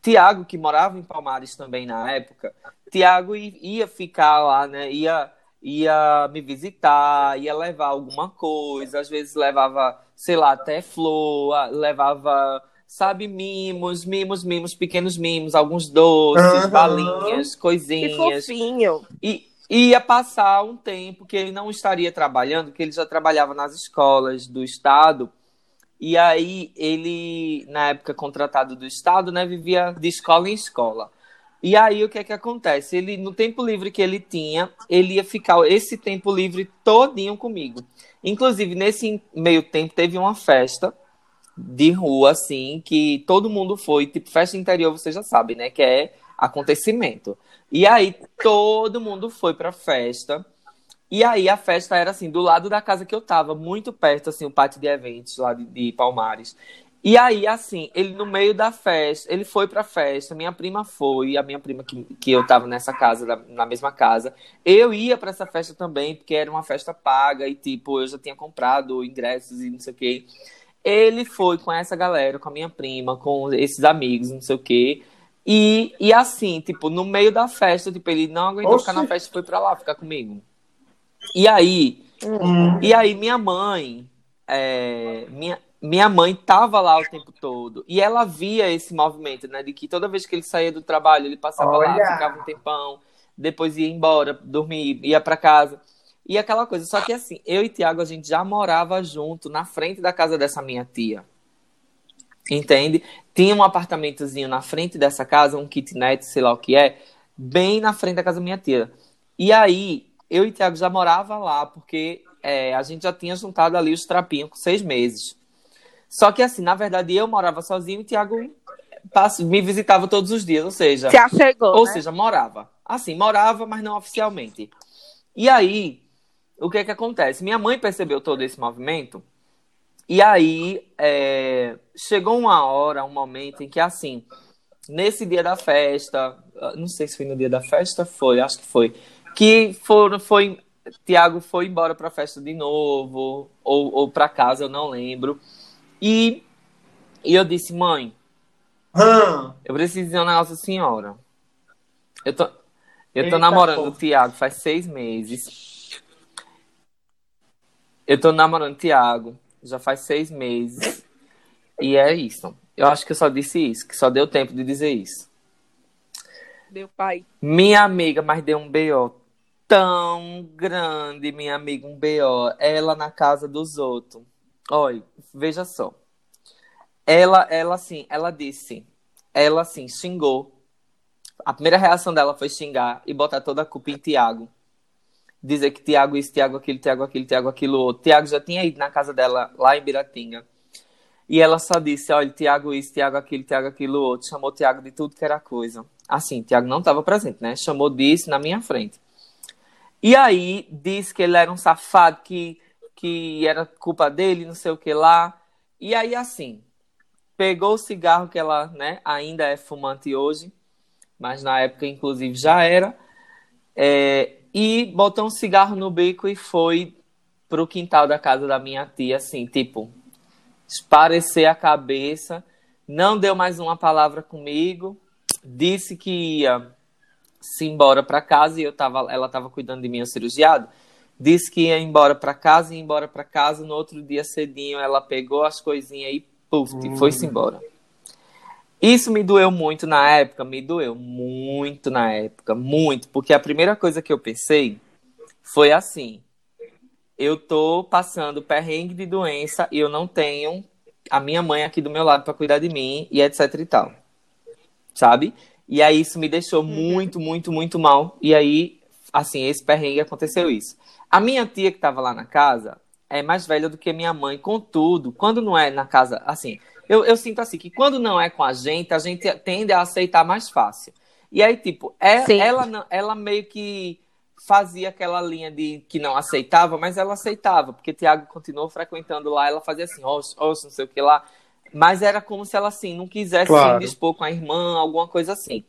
Tiago, que morava em Palmares também na época, Tiago ia ficar lá, né? Ia, ia me visitar, ia levar alguma coisa, às vezes levava, sei lá, até flor, levava, sabe, mimos, mimos, mimos, pequenos mimos, alguns doces, Aham. balinhas, Que coisinhas. fofinho. E ia passar um tempo que ele não estaria trabalhando, que ele já trabalhava nas escolas do estado. E aí ele, na época contratado do estado, né, vivia de escola em escola. E aí o que é que acontece? Ele no tempo livre que ele tinha, ele ia ficar esse tempo livre todinho comigo. Inclusive nesse meio tempo teve uma festa de rua assim, que todo mundo foi, tipo festa interior, você já sabe, né, que é acontecimento. E aí todo mundo foi pra festa. E aí a festa era assim, do lado da casa que eu tava, muito perto, assim, o pátio de eventos lá de, de Palmares. E aí, assim, ele no meio da festa, ele foi pra festa, minha prima foi, a minha prima que, que eu tava nessa casa, na mesma casa. Eu ia pra essa festa também, porque era uma festa paga e, tipo, eu já tinha comprado ingressos e não sei o quê. Ele foi com essa galera, com a minha prima, com esses amigos, não sei o quê. E, e assim, tipo, no meio da festa, tipo, ele não aguentou Oxi. ficar na festa e foi pra lá ficar comigo. E aí, Hum. e aí minha mãe, é, minha, minha mãe tava lá o tempo todo e ela via esse movimento, né, de que toda vez que ele saía do trabalho, ele passava lá, Olha. ficava um tempão, depois ia embora, dormir, ia pra casa. E aquela coisa, só que assim, eu e Tiago a gente já morava junto na frente da casa dessa minha tia. Entende? Tinha um apartamentozinho na frente dessa casa, um kitnet, sei lá o que é, bem na frente da casa da minha tia. E aí, eu e Tiago já morava lá, porque é, a gente já tinha juntado ali os trapinhos com seis meses. Só que assim, na verdade, eu morava sozinho e o Tiago me visitava todos os dias, ou seja, Se achegou, ou né? seja, morava. Assim, morava, mas não oficialmente. E aí, o que é que acontece? Minha mãe percebeu todo esse movimento. E aí, é, chegou uma hora, um momento em que, assim, nesse dia da festa, ah, não sei se foi no dia da festa, foi, acho que foi, que foram, foi, Tiago foi embora pra festa de novo, ou, ou para casa, eu não lembro. E, e eu disse, mãe, eu preciso dizer um negócio à senhora. Eu tô, eu tô Eita, namorando pô. o Tiago faz seis meses. Eu tô namorando o Tiago já faz seis meses. E é isso. Eu acho que eu só disse isso, que só deu tempo de dizer isso. Meu pai. Minha amiga, mas deu um BO tão grande, minha amiga, um BO. Ela na casa dos outros. Olha, veja só. Ela, ela assim, ela disse, ela assim, xingou. A primeira reação dela foi xingar e botar toda a culpa em Tiago. Dizer que Tiago isso, Tiago aquilo, Tiago aquilo, Tiago aquilo outro. Tiago já tinha ido na casa dela lá em Biratinga. E ela só disse, olha, Tiago isso, Tiago aquilo, Tiago aquilo outro. Chamou Tiago de tudo que era coisa. Assim, Tiago não estava presente, né? Chamou disso na minha frente. E aí, disse que ele era um safado, que, que era culpa dele, não sei o que lá. E aí, assim, pegou o cigarro que ela, né, ainda é fumante hoje, mas na época, inclusive, já era. É, e botou um cigarro no bico e foi pro quintal da casa da minha tia, assim, tipo, esparecer a cabeça, não deu mais uma palavra comigo, disse que ia se embora para casa e eu tava, ela estava cuidando de mim, eu cirurgiado, disse que ia embora para casa, ia embora para casa, no outro dia cedinho ela pegou as coisinhas e puf, Hum. foi-se embora. Isso me doeu muito na época, me doeu muito na época, muito, porque a primeira coisa que eu pensei foi assim: eu tô passando perrengue de doença e eu não tenho a minha mãe aqui do meu lado para cuidar de mim e etc e tal. Sabe? E aí isso me deixou muito, muito, muito mal. E aí, assim, esse perrengue aconteceu isso. A minha tia que tava lá na casa é mais velha do que minha mãe, contudo, quando não é na casa, assim, eu, eu sinto assim, que quando não é com a gente, a gente tende a aceitar mais fácil. E aí, tipo, é, ela, ela meio que fazia aquela linha de que não aceitava, mas ela aceitava, porque Tiago continuou frequentando lá, ela fazia assim, oxe, oxe, não sei o que lá. Mas era como se ela, assim, não quisesse claro. se dispor com a irmã, alguma coisa assim.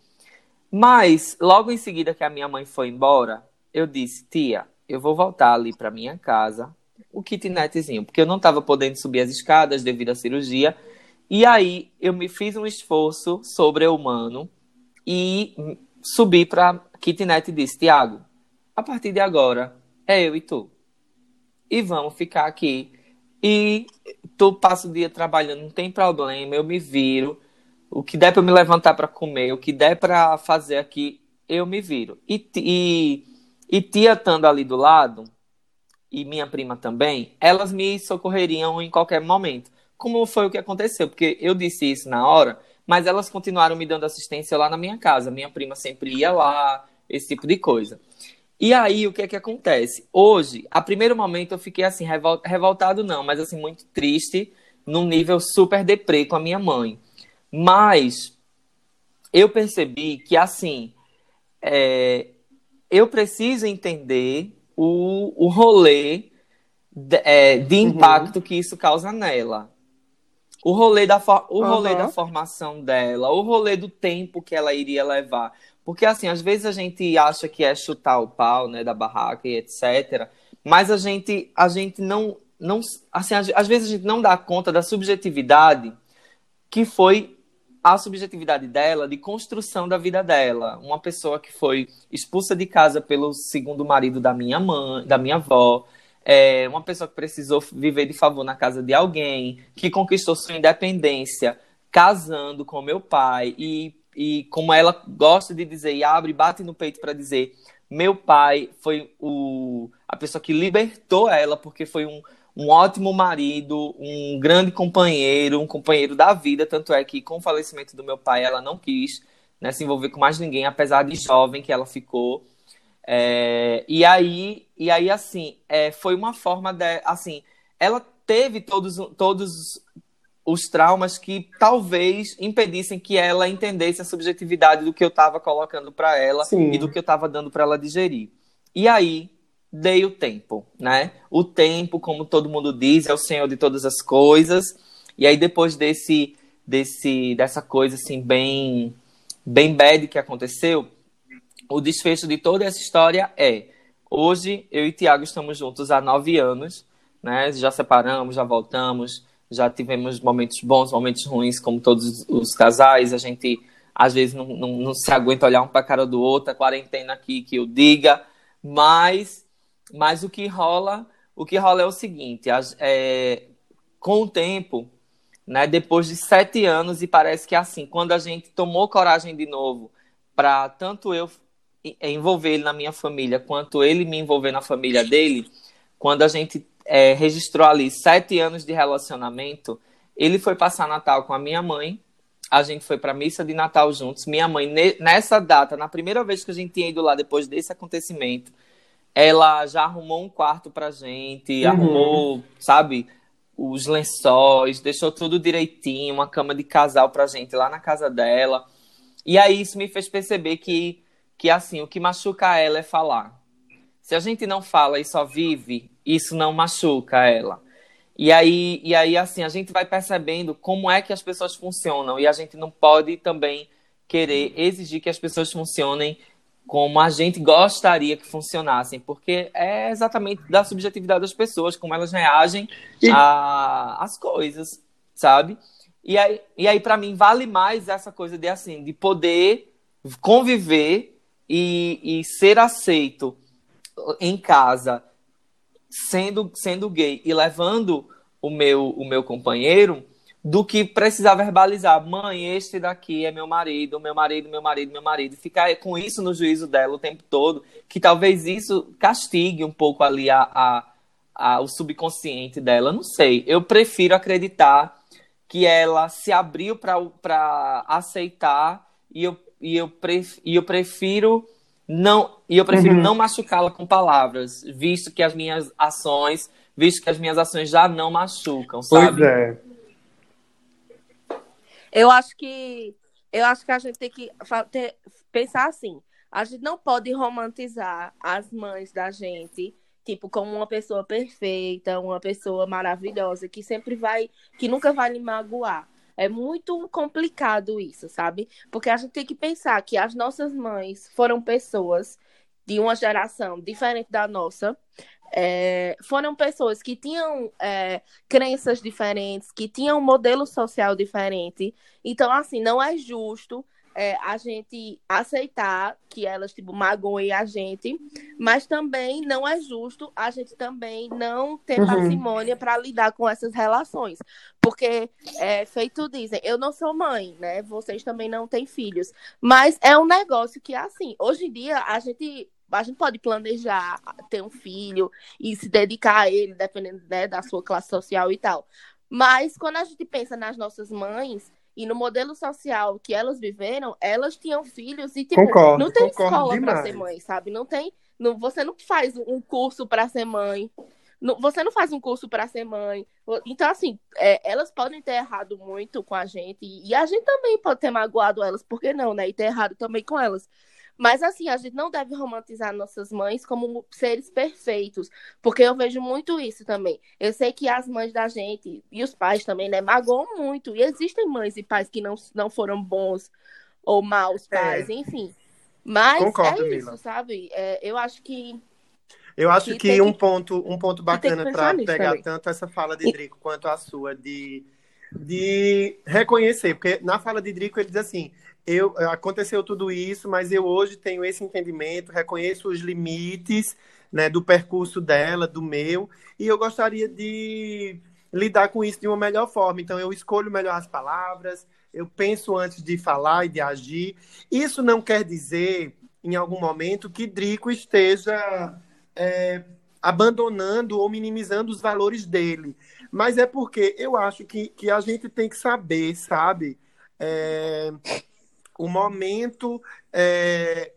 Mas, logo em seguida que a minha mãe foi embora, eu disse, tia, eu vou voltar ali para minha casa, o kitnetzinho, porque eu não estava podendo subir as escadas devido à cirurgia, e aí eu me fiz um esforço sobre-humano e subi para kitnet e disse: Tiago, a partir de agora é eu e tu. E vamos ficar aqui. E tu passa o dia trabalhando, não tem problema, eu me viro. O que der para me levantar para comer, o que der para fazer aqui, eu me viro. E, e, e tia estando ali do lado, e minha prima também, elas me socorreriam em qualquer momento como foi o que aconteceu, porque eu disse isso na hora, mas elas continuaram me dando assistência lá na minha casa. Minha prima sempre ia lá, esse tipo de coisa. E aí, o que é que acontece? Hoje, a primeiro momento eu fiquei assim, revol... revoltado não, mas assim, muito triste, num nível super deprê com a minha mãe. Mas eu percebi que, assim, é... eu preciso entender o, o rolê de, é, de uhum. impacto uhum. que isso causa nela o rolê, da o rolê uhum. da formação dela, o rolê do tempo que ela iria levar. Porque, assim, às vezes a gente acha que é chutar o pau, né, da barraca e etc. Mas a gente, a gente não, não assim, às vezes a gente não dá conta da subjetividade que foi a subjetividade dela de construção da vida dela. Uma pessoa que foi expulsa de casa pelo segundo marido da minha mãe, da minha avó, é, uma pessoa que precisou viver de favor na casa de alguém, que conquistou sua independência casando com meu pai, e, e como ela gosta de dizer, e abre, bate no peito para dizer, meu pai foi o, a pessoa que libertou ela, porque foi um, um ótimo marido, um grande companheiro, um companheiro da vida, tanto é que com o falecimento do meu pai ela não quis né, se envolver com mais ninguém, apesar de jovem que ela ficou. É, e aí, e aí assim, é, foi uma forma de, assim, ela teve todos, todos os traumas que talvez impedissem que ela entendesse a subjetividade do que eu estava colocando para ela Sim. e do que eu estava dando para ela digerir. E aí dei o tempo, né? O tempo, como todo mundo diz, é o senhor de todas as coisas. E aí depois desse desse dessa coisa assim bem bem bad que aconteceu, o desfecho de toda essa história é: hoje eu e Tiago estamos juntos há nove anos, né? Já separamos, já voltamos, já tivemos momentos bons, momentos ruins, como todos os casais. A gente às vezes não, não, não se aguenta olhar um para a cara do outro, a quarentena aqui que eu diga, mas, mas o que rola, o que rola é o seguinte: é, com o tempo, né? Depois de sete anos e parece que é assim, quando a gente tomou coragem de novo para tanto eu envolver ele na minha família, quanto ele me envolver na família dele, quando a gente é, registrou ali sete anos de relacionamento, ele foi passar Natal com a minha mãe, a gente foi para missa de Natal juntos. Minha mãe, nessa data, na primeira vez que a gente tinha ido lá depois desse acontecimento, ela já arrumou um quarto pra gente, uhum. arrumou, sabe, os lençóis, deixou tudo direitinho, uma cama de casal pra gente lá na casa dela. E aí isso me fez perceber que que assim, o que machuca ela é falar. Se a gente não fala e só vive, isso não machuca ela. E aí, e aí, assim, a gente vai percebendo como é que as pessoas funcionam e a gente não pode também querer exigir que as pessoas funcionem como a gente gostaria que funcionassem, porque é exatamente da subjetividade das pessoas, como elas reagem às coisas, sabe? E aí, e aí para mim, vale mais essa coisa de, assim, de poder conviver e, e ser aceito em casa sendo, sendo gay e levando o meu, o meu companheiro do que precisar verbalizar. Mãe, este daqui é meu marido, meu marido, meu marido, meu marido. Ficar com isso no juízo dela o tempo todo, que talvez isso castigue um pouco ali a, a, a o subconsciente dela. Não sei. Eu prefiro acreditar que ela se abriu para aceitar e eu, e, eu pref, e eu prefiro não e eu prefiro uhum. não machucá-la com palavras, visto que as minhas ações, visto que as minhas ações já não machucam, sabe? Pois é. Eu acho que eu acho que a gente tem que ter, pensar assim. A gente não pode romantizar as mães da gente, tipo, como uma pessoa perfeita, uma pessoa maravilhosa, que sempre vai, que nunca vai lhe magoar. É muito complicado isso, sabe? Porque a gente tem que pensar que as nossas mães foram pessoas de uma geração diferente da nossa, é, foram pessoas que tinham é, crenças diferentes, que tinham um modelo social diferente. Então, assim, não é justo é, a gente aceitar que elas, tipo, magoem a gente, mas também não é justo a gente também não ter uhum. parcimônia para lidar com essas relações. Porque, é, feito dizem, eu não sou mãe, né? Vocês também não têm filhos. Mas é um negócio que, assim, hoje em dia, a gente a gente pode planejar ter um filho e se dedicar a ele, dependendo né, da sua classe social e tal. Mas quando a gente pensa nas nossas mães e no modelo social que elas viveram, elas tinham filhos e tipo, concordo, não tem escola para ser mãe, sabe? Não tem, não, você não faz um curso para ser mãe. Não, você não faz um curso para ser mãe. Então, assim, é, elas podem ter errado muito com a gente. E a gente também pode ter magoado elas, por que não, né? E ter errado também com elas. Mas assim, a gente não deve romantizar nossas mães como seres perfeitos, porque eu vejo muito isso também. Eu sei que as mães da gente e os pais também, né, magoam muito. E existem mães e pais que não, não foram bons ou maus é. pais, é. enfim. Mas Concordo, é isso, Mila. sabe? É, eu acho que eu acho que, que um ponto um ponto bacana para pegar também. tanto essa fala de Drico quanto a sua de de reconhecer, porque na fala de Drico ele diz assim: eu aconteceu tudo isso, mas eu hoje tenho esse entendimento, reconheço os limites, né, do percurso dela, do meu, e eu gostaria de lidar com isso de uma melhor forma. Então eu escolho melhor as palavras, eu penso antes de falar e de agir. Isso não quer dizer, em algum momento, que Drico esteja é, abandonando ou minimizando os valores dele. Mas é porque eu acho que, que a gente tem que saber, sabe? É, o momento. É,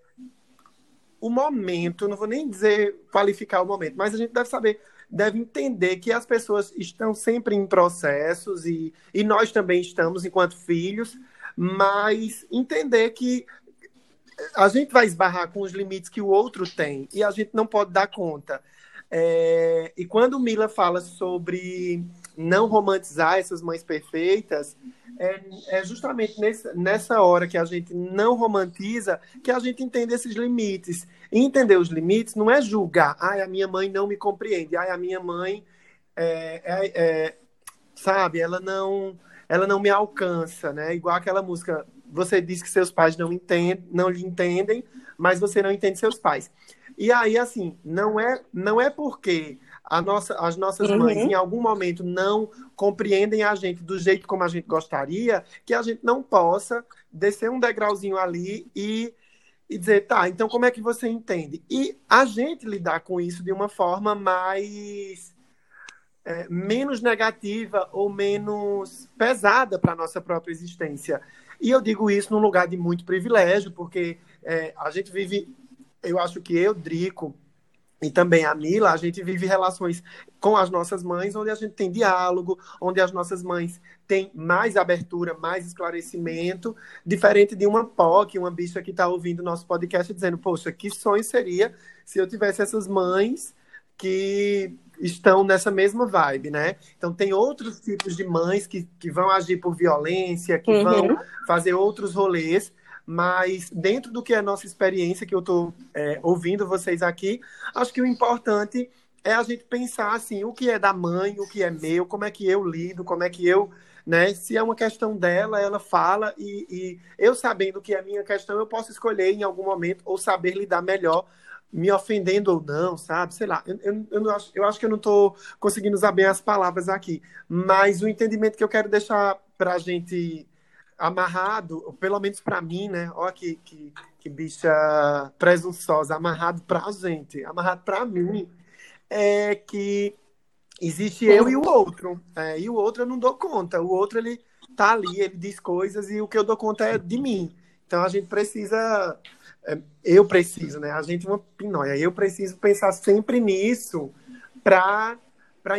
o momento, não vou nem dizer qualificar o momento, mas a gente deve saber, deve entender que as pessoas estão sempre em processos e, e nós também estamos enquanto filhos, mas entender que a gente vai esbarrar com os limites que o outro tem e a gente não pode dar conta. É, e quando Mila fala sobre não romantizar essas mães perfeitas, é, é justamente nesse, nessa hora que a gente não romantiza que a gente entende esses limites. E entender os limites não é julgar, ai, a minha mãe não me compreende, ai, a minha mãe, é, é, é, sabe, ela não, ela não me alcança, né? Igual aquela música, você diz que seus pais não, entendem, não lhe entendem, mas você não entende seus pais. E aí, assim, não é, não é porque nossa, as nossas uhum. mães em algum momento não compreendem a gente do jeito como a gente gostaria, que a gente não possa descer um degrauzinho ali e, e dizer, tá, então como é que você entende? E a gente lidar com isso de uma forma mais. É, menos negativa ou menos pesada para a nossa própria existência. E eu digo isso num lugar de muito privilégio, porque é, a gente vive, eu acho que eu, Drico, e também a Mila, a gente vive relações com as nossas mães, onde a gente tem diálogo, onde as nossas mães têm mais abertura, mais esclarecimento, diferente de uma POC, uma bicha que está ouvindo nosso podcast dizendo, poxa, que sonho seria se eu tivesse essas mães que estão nessa mesma vibe, né? Então tem outros tipos de mães que, que vão agir por violência, que uhum. vão fazer outros rolês, mas dentro do que é a nossa experiência, que eu estou é, ouvindo vocês aqui, acho que o importante é a gente pensar assim, o que é da mãe, o que é meu, como é que eu lido, como é que eu, né? Se é uma questão dela, ela fala e, e eu sabendo que é minha questão, eu posso escolher em algum momento ou saber lidar melhor me ofendendo ou não, sabe? Sei lá, eu, eu, eu, acho, eu acho que eu não estou conseguindo usar bem as palavras aqui, mas o entendimento que eu quero deixar para a gente amarrado, pelo menos para mim, né? Olha que, que, que bicha presunçosa, amarrado para a gente, amarrado para mim, é que existe eu e o outro, é, e o outro eu não dou conta, o outro ele tá ali, ele diz coisas e o que eu dou conta é de mim. Então a gente precisa é, eu preciso, né? A gente é uma pinóia. Eu preciso pensar sempre nisso para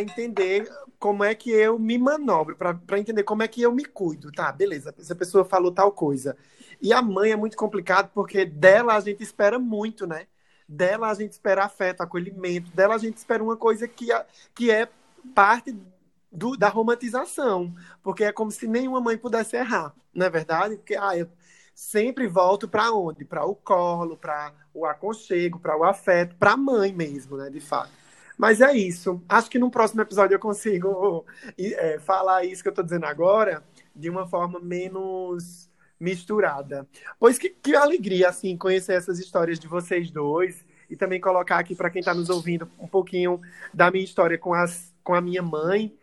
entender como é que eu me manobro, para entender como é que eu me cuido. Tá, beleza, essa pessoa falou tal coisa. E a mãe é muito complicado porque dela a gente espera muito, né? Dela a gente espera afeto, acolhimento, dela a gente espera uma coisa que, que é parte do, da romantização, porque é como se nenhuma mãe pudesse errar, não é verdade? Porque ah, eu, sempre volto para onde? Para o colo, para o aconchego, para o afeto, para a mãe mesmo, né, de fato. Mas é isso. Acho que no próximo episódio eu consigo é, falar isso que eu estou dizendo agora de uma forma menos misturada. Pois que, que alegria, assim, conhecer essas histórias de vocês dois e também colocar aqui para quem está nos ouvindo um pouquinho da minha história com, as, com a minha mãe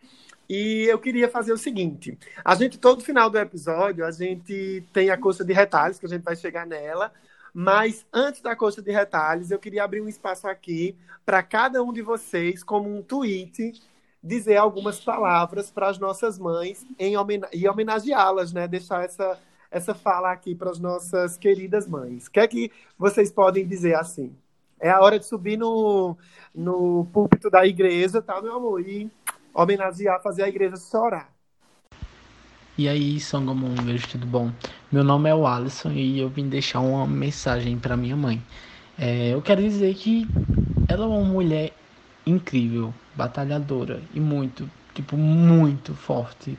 e eu queria fazer o seguinte: a gente, todo final do episódio, a gente tem a coxa de retalhos, que a gente vai chegar nela. Mas antes da coxa de retalhos, eu queria abrir um espaço aqui para cada um de vocês, como um tweet, dizer algumas palavras para as nossas mães em e homenageá-las, né? Deixar essa, essa fala aqui para as nossas queridas mães. O que é que vocês podem dizer assim? É a hora de subir no, no púlpito da igreja, tá, meu amor? E homenagear, fazer a igreja chorar. E aí, Songamongers, tudo bom? Meu nome é o Alisson e eu vim deixar uma mensagem para minha mãe. É, eu quero dizer que ela é uma mulher incrível, batalhadora e muito, tipo, muito forte.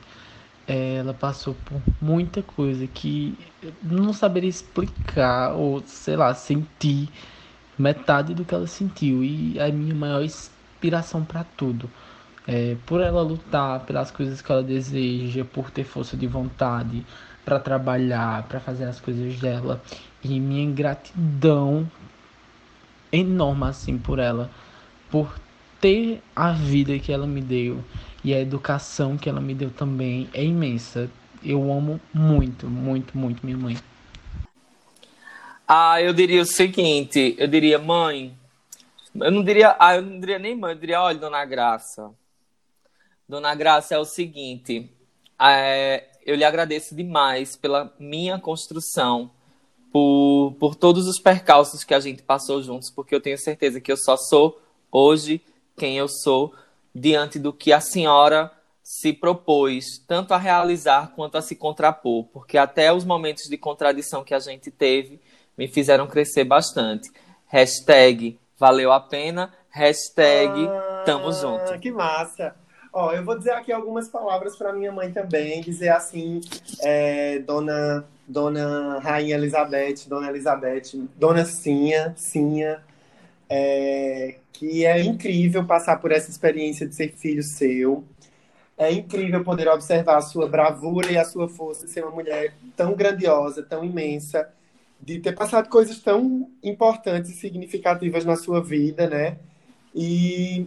É, ela passou por muita coisa que não saberia explicar ou, sei lá, sentir metade do que ela sentiu. E é a minha maior inspiração para tudo é, por ela lutar pelas coisas que ela deseja, por ter força de vontade para trabalhar, para fazer as coisas dela. E minha gratidão enorme assim por ela, por ter a vida que ela me deu e a educação que ela me deu também é imensa. Eu amo muito, muito, muito minha mãe. Ah, eu diria o seguinte, eu diria mãe, eu não diria, ah, eu não diria nem mãe, eu diria, olha, dona Graça, Dona Graça, é o seguinte, é, eu lhe agradeço demais pela minha construção, por, por todos os percalços que a gente passou juntos, porque eu tenho certeza que eu só sou hoje quem eu sou diante do que a senhora se propôs tanto a realizar quanto a se contrapor, porque até os momentos de contradição que a gente teve me fizeram crescer bastante. Hashtag valeu a pena, hashtag ah, tamo junto. Que massa! Ó, eu vou dizer aqui algumas palavras para minha mãe também, dizer assim, é, dona, dona Rainha Elizabeth, dona Elizabeth, dona Cinha, Cinha, é, que é incrível passar por essa experiência de ser filho seu. É incrível poder observar a sua bravura e a sua força, ser uma mulher tão grandiosa, tão imensa, de ter passado coisas tão importantes e significativas na sua vida, né? E,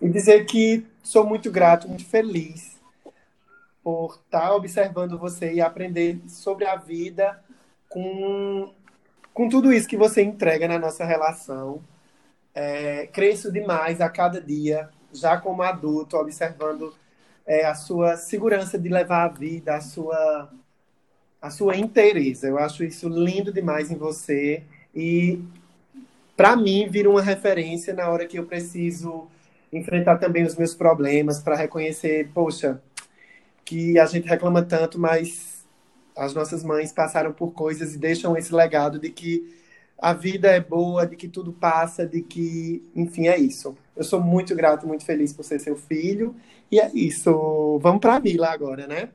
e dizer que sou muito grato, muito feliz por estar observando você e aprender sobre a vida com, com tudo isso que você entrega na nossa relação. É, cresço demais a cada dia, já como adulto, observando é, a sua segurança de levar a vida, a sua, a sua inteireza. Eu acho isso lindo demais em você e, para mim, vira uma referência na hora que eu preciso enfrentar também os meus problemas, para reconhecer, poxa, que a gente reclama tanto, mas as nossas mães passaram por coisas e deixam esse legado de que a vida é boa, de que tudo passa, de que, enfim, é isso. Eu sou muito grato, muito feliz por ser seu filho. E é isso. Vamos para a Mila agora, né?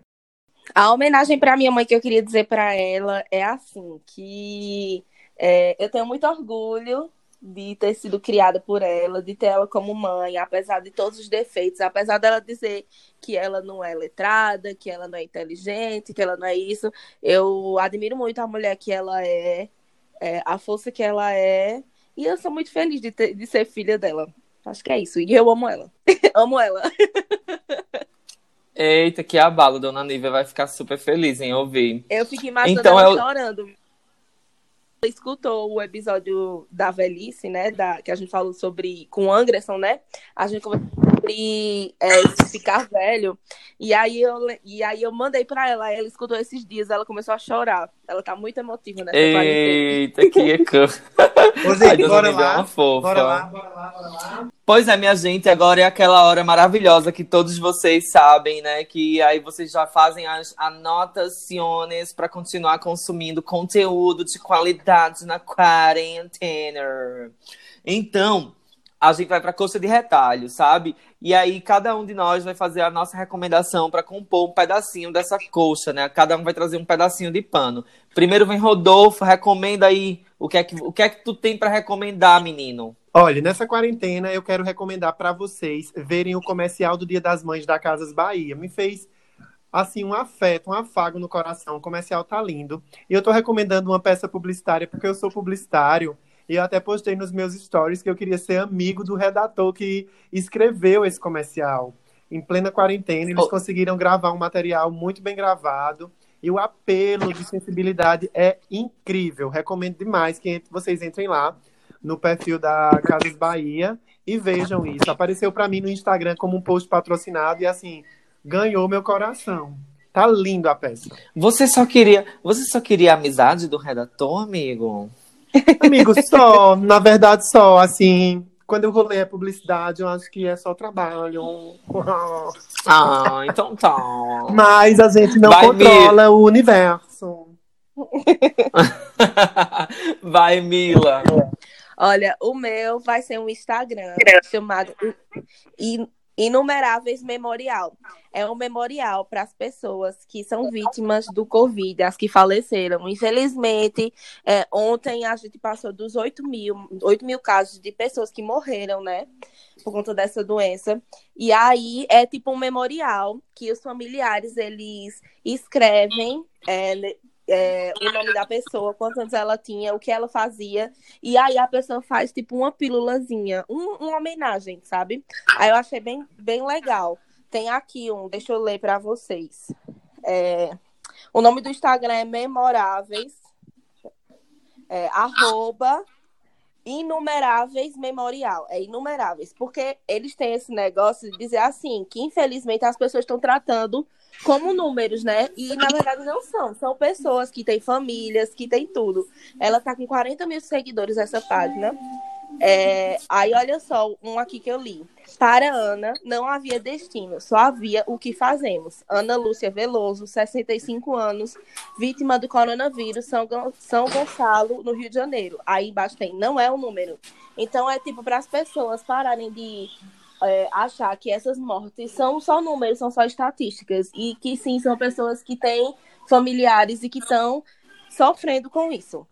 A homenagem para minha mãe que eu queria dizer para ela é assim, que é, eu tenho muito orgulho de ter sido criada por ela, de ter ela como mãe, apesar de todos os defeitos, apesar dela dizer que ela não é letrada, que ela não é inteligente, que ela não é isso. Eu admiro muito a mulher que ela é, é a força que ela é E eu sou muito feliz de, ter, de ser filha dela. Acho que é isso. E eu amo ela. [LAUGHS] amo ela. Eita, que abalo, dona Nívia vai ficar super feliz em ouvir. Eu fiquei imaginando Então, eu- chorando. Ela escutou o episódio da velhice, né? Da, que a gente falou sobre com o Anderson, né? A gente conversou sobre é, ficar velho. E aí, eu, e aí eu mandei pra ela, ela escutou esses dias, ela começou a chorar. Ela tá muito emotiva nessa. Eita, que. Ô, Ai, gente, dona bora é lá. uma fofa. Bora lá, bora lá, bora lá. Pois é, minha gente, agora é aquela hora maravilhosa que todos vocês sabem, né? Que aí vocês já fazem as anotações para continuar consumindo conteúdo de qualidade na quarentena. Então, a gente vai para coxa de retalho, sabe? E aí cada um de nós vai fazer a nossa recomendação para compor um pedacinho dessa coxa, né? Cada um vai trazer um pedacinho de pano. Primeiro vem Rodolfo, recomenda aí o que é que, o que, é que tu tem para recomendar, menino. Olha, nessa quarentena eu quero recomendar para vocês verem o comercial do Dia das Mães da Casas Bahia. Me fez assim um afeto, um afago no coração. O comercial tá lindo. E eu tô recomendando uma peça publicitária porque eu sou publicitário. E eu até postei nos meus stories que eu queria ser amigo do redator que escreveu esse comercial. Em plena quarentena, eles Oh. conseguiram gravar um material muito bem gravado. E o apelo de sensibilidade é incrível. Recomendo demais que vocês entrem lá no perfil da Casas Bahia e vejam isso. Apareceu para mim no Instagram como um post patrocinado e assim ganhou meu coração. Tá lindo a peça. Você só queria, você só queria a amizade do redator, amigo? Amigo, só, na verdade só, assim, quando eu vou ler a publicidade, eu acho que é só trabalho. [LAUGHS] Ah, então tá. Mas a gente não Vai, controla o universo. [LAUGHS] Vai, Mila. Olha, o meu vai ser um Instagram chamado Inumeráveis Memorial. É um memorial para as pessoas que são vítimas do Covid, as que faleceram. Infelizmente, é, ontem a gente passou dos 8 mil, 8 mil casos de pessoas que morreram, né? Por conta dessa doença. E aí é tipo um memorial que os familiares eles escrevem é, é, o nome da pessoa, quantos anos ela tinha, o que ela fazia. E aí a pessoa faz tipo uma pílulazinha, um, uma homenagem, sabe? Aí eu achei bem, bem legal. Tem aqui um, deixa eu ler para vocês. É, o nome do Instagram é Memoráveis, é, arroba Inumeráveis Memorial. É inumeráveis, porque eles têm esse negócio de dizer assim, que infelizmente as pessoas estão tratando como números, né? E na verdade não são. São pessoas que têm famílias, que têm tudo. Ela tá com 40 mil seguidores essa página. É, aí olha só, um aqui que eu li. Para Ana, não havia destino, só havia o que fazemos. Ana Lúcia Veloso, 65 anos, vítima do coronavírus, São, São Gonçalo, no Rio de Janeiro. Aí embaixo tem, não é um número. Então é tipo para as pessoas pararem de é, achar que essas mortes são só números, são só estatísticas. E que sim, são pessoas que têm familiares e que estão sofrendo com isso.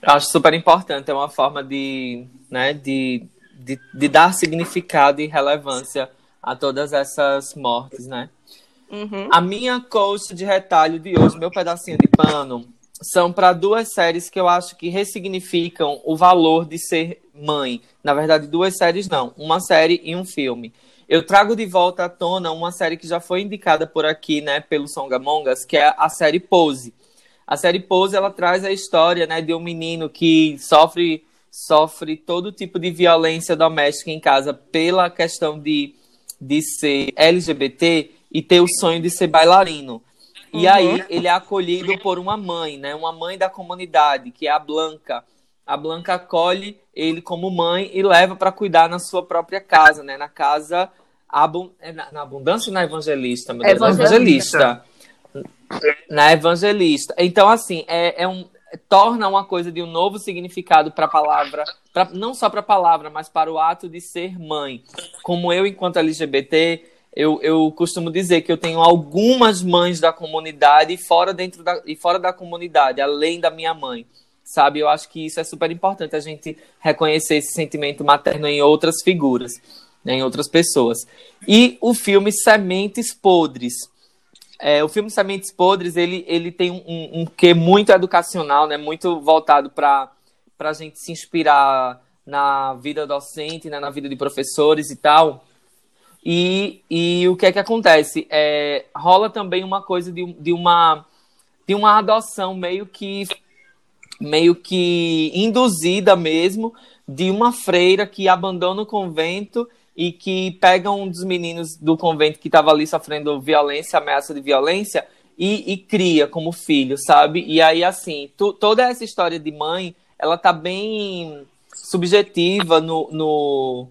Eu acho super importante, é uma forma de, né, de, de, de dar significado e relevância a todas essas mortes, né? Uhum. A minha coach de retalho de hoje, meu pedacinho de pano, são para duas séries que eu acho que ressignificam o valor de ser mãe. Na verdade, duas séries não, uma série e um filme. Eu trago de volta à tona uma série que já foi indicada por aqui, né, pelo Songamongas, que é a série Pose. A série Pose, ela traz a história, né, de um menino que sofre sofre todo tipo de violência doméstica em casa pela questão de, de ser LGBT e ter o sonho de ser bailarino. E Uhum. aí ele é acolhido por uma mãe, né? Uma mãe da comunidade, que é a Blanca. A Blanca acolhe ele como mãe e leva para cuidar na sua própria casa, né? Na casa abun... é na, na abundância ou na evangelista, meu Deus? Na Evangelista. evangelista. Na evangelista. Então, assim, é, é um torna uma coisa de um novo significado para a palavra, pra, não só para a palavra, mas para o ato de ser mãe. Como eu, enquanto LGBT, eu, eu costumo dizer que eu tenho algumas mães da comunidade e fora, dentro da, e fora da comunidade, além da minha mãe. Sabe, eu acho que isso é super importante, a gente reconhecer esse sentimento materno em outras figuras, né, em outras pessoas. E o filme Sementes Podres. É, o filme Sementes Podres, ele, ele tem um, um quê muito educacional, né, muito voltado para a gente se inspirar na vida docente, né, na vida de professores e tal. E, e o que é que acontece? É, rola também uma coisa de, de, uma, de uma adoção meio que meio que induzida mesmo de uma freira que abandona o convento e que pega um dos meninos do convento que estava ali sofrendo violência, ameaça de violência, e, e, cria como filho, sabe? E aí, assim, tu, toda essa história de mãe, ela tá bem subjetiva no, no,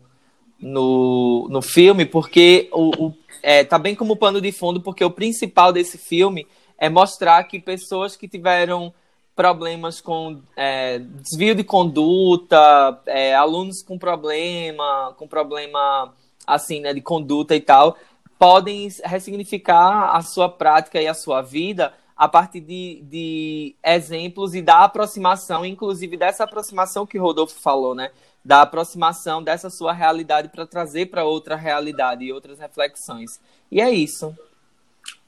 no, no filme, porque o, o, é, tá bem como pano de fundo, porque o principal desse filme é mostrar que pessoas que tiveram problemas com é, desvio de conduta, é, alunos com problema, com problema assim, né, de conduta e tal, podem ressignificar a sua prática e a sua vida a partir de, de exemplos e da aproximação, inclusive dessa aproximação que Rodolfo falou, né? Da aproximação dessa sua realidade para trazer para outra realidade e outras reflexões. E é isso.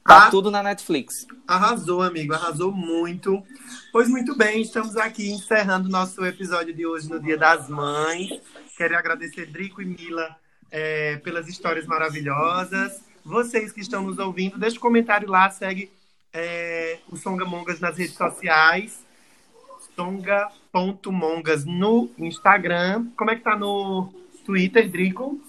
Tá ah, tudo na Netflix. Arrasou, amigo, arrasou muito. Pois muito bem, estamos aqui encerrando nosso episódio de hoje no Dia das Mães. Quero agradecer Drico e Mila é, pelas histórias maravilhosas. Vocês que estão nos ouvindo, deixa um comentário lá, segue é, o Songamongas nas redes sociais. Songa.mongas no Instagram. Como é que tá no Twitter, Drico?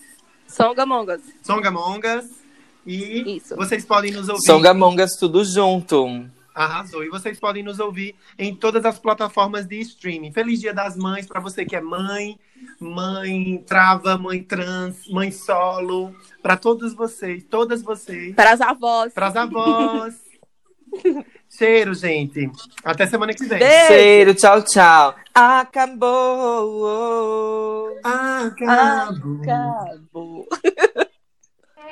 Songamongas. Songamongas. E Isso. vocês podem nos ouvir. Songamongas tudo junto. Arrasou. E vocês podem nos ouvir em todas as plataformas de streaming. Feliz Dia das Mães para você que é mãe, mãe trava, mãe trans, mãe solo, para todos vocês, todas vocês. Para as avós. Para as avós. [LAUGHS] Cheiro, gente. Até semana que vem. Beijo. Cheiro, tchau, tchau. Acabou. Acabou. Acabou. [LAUGHS]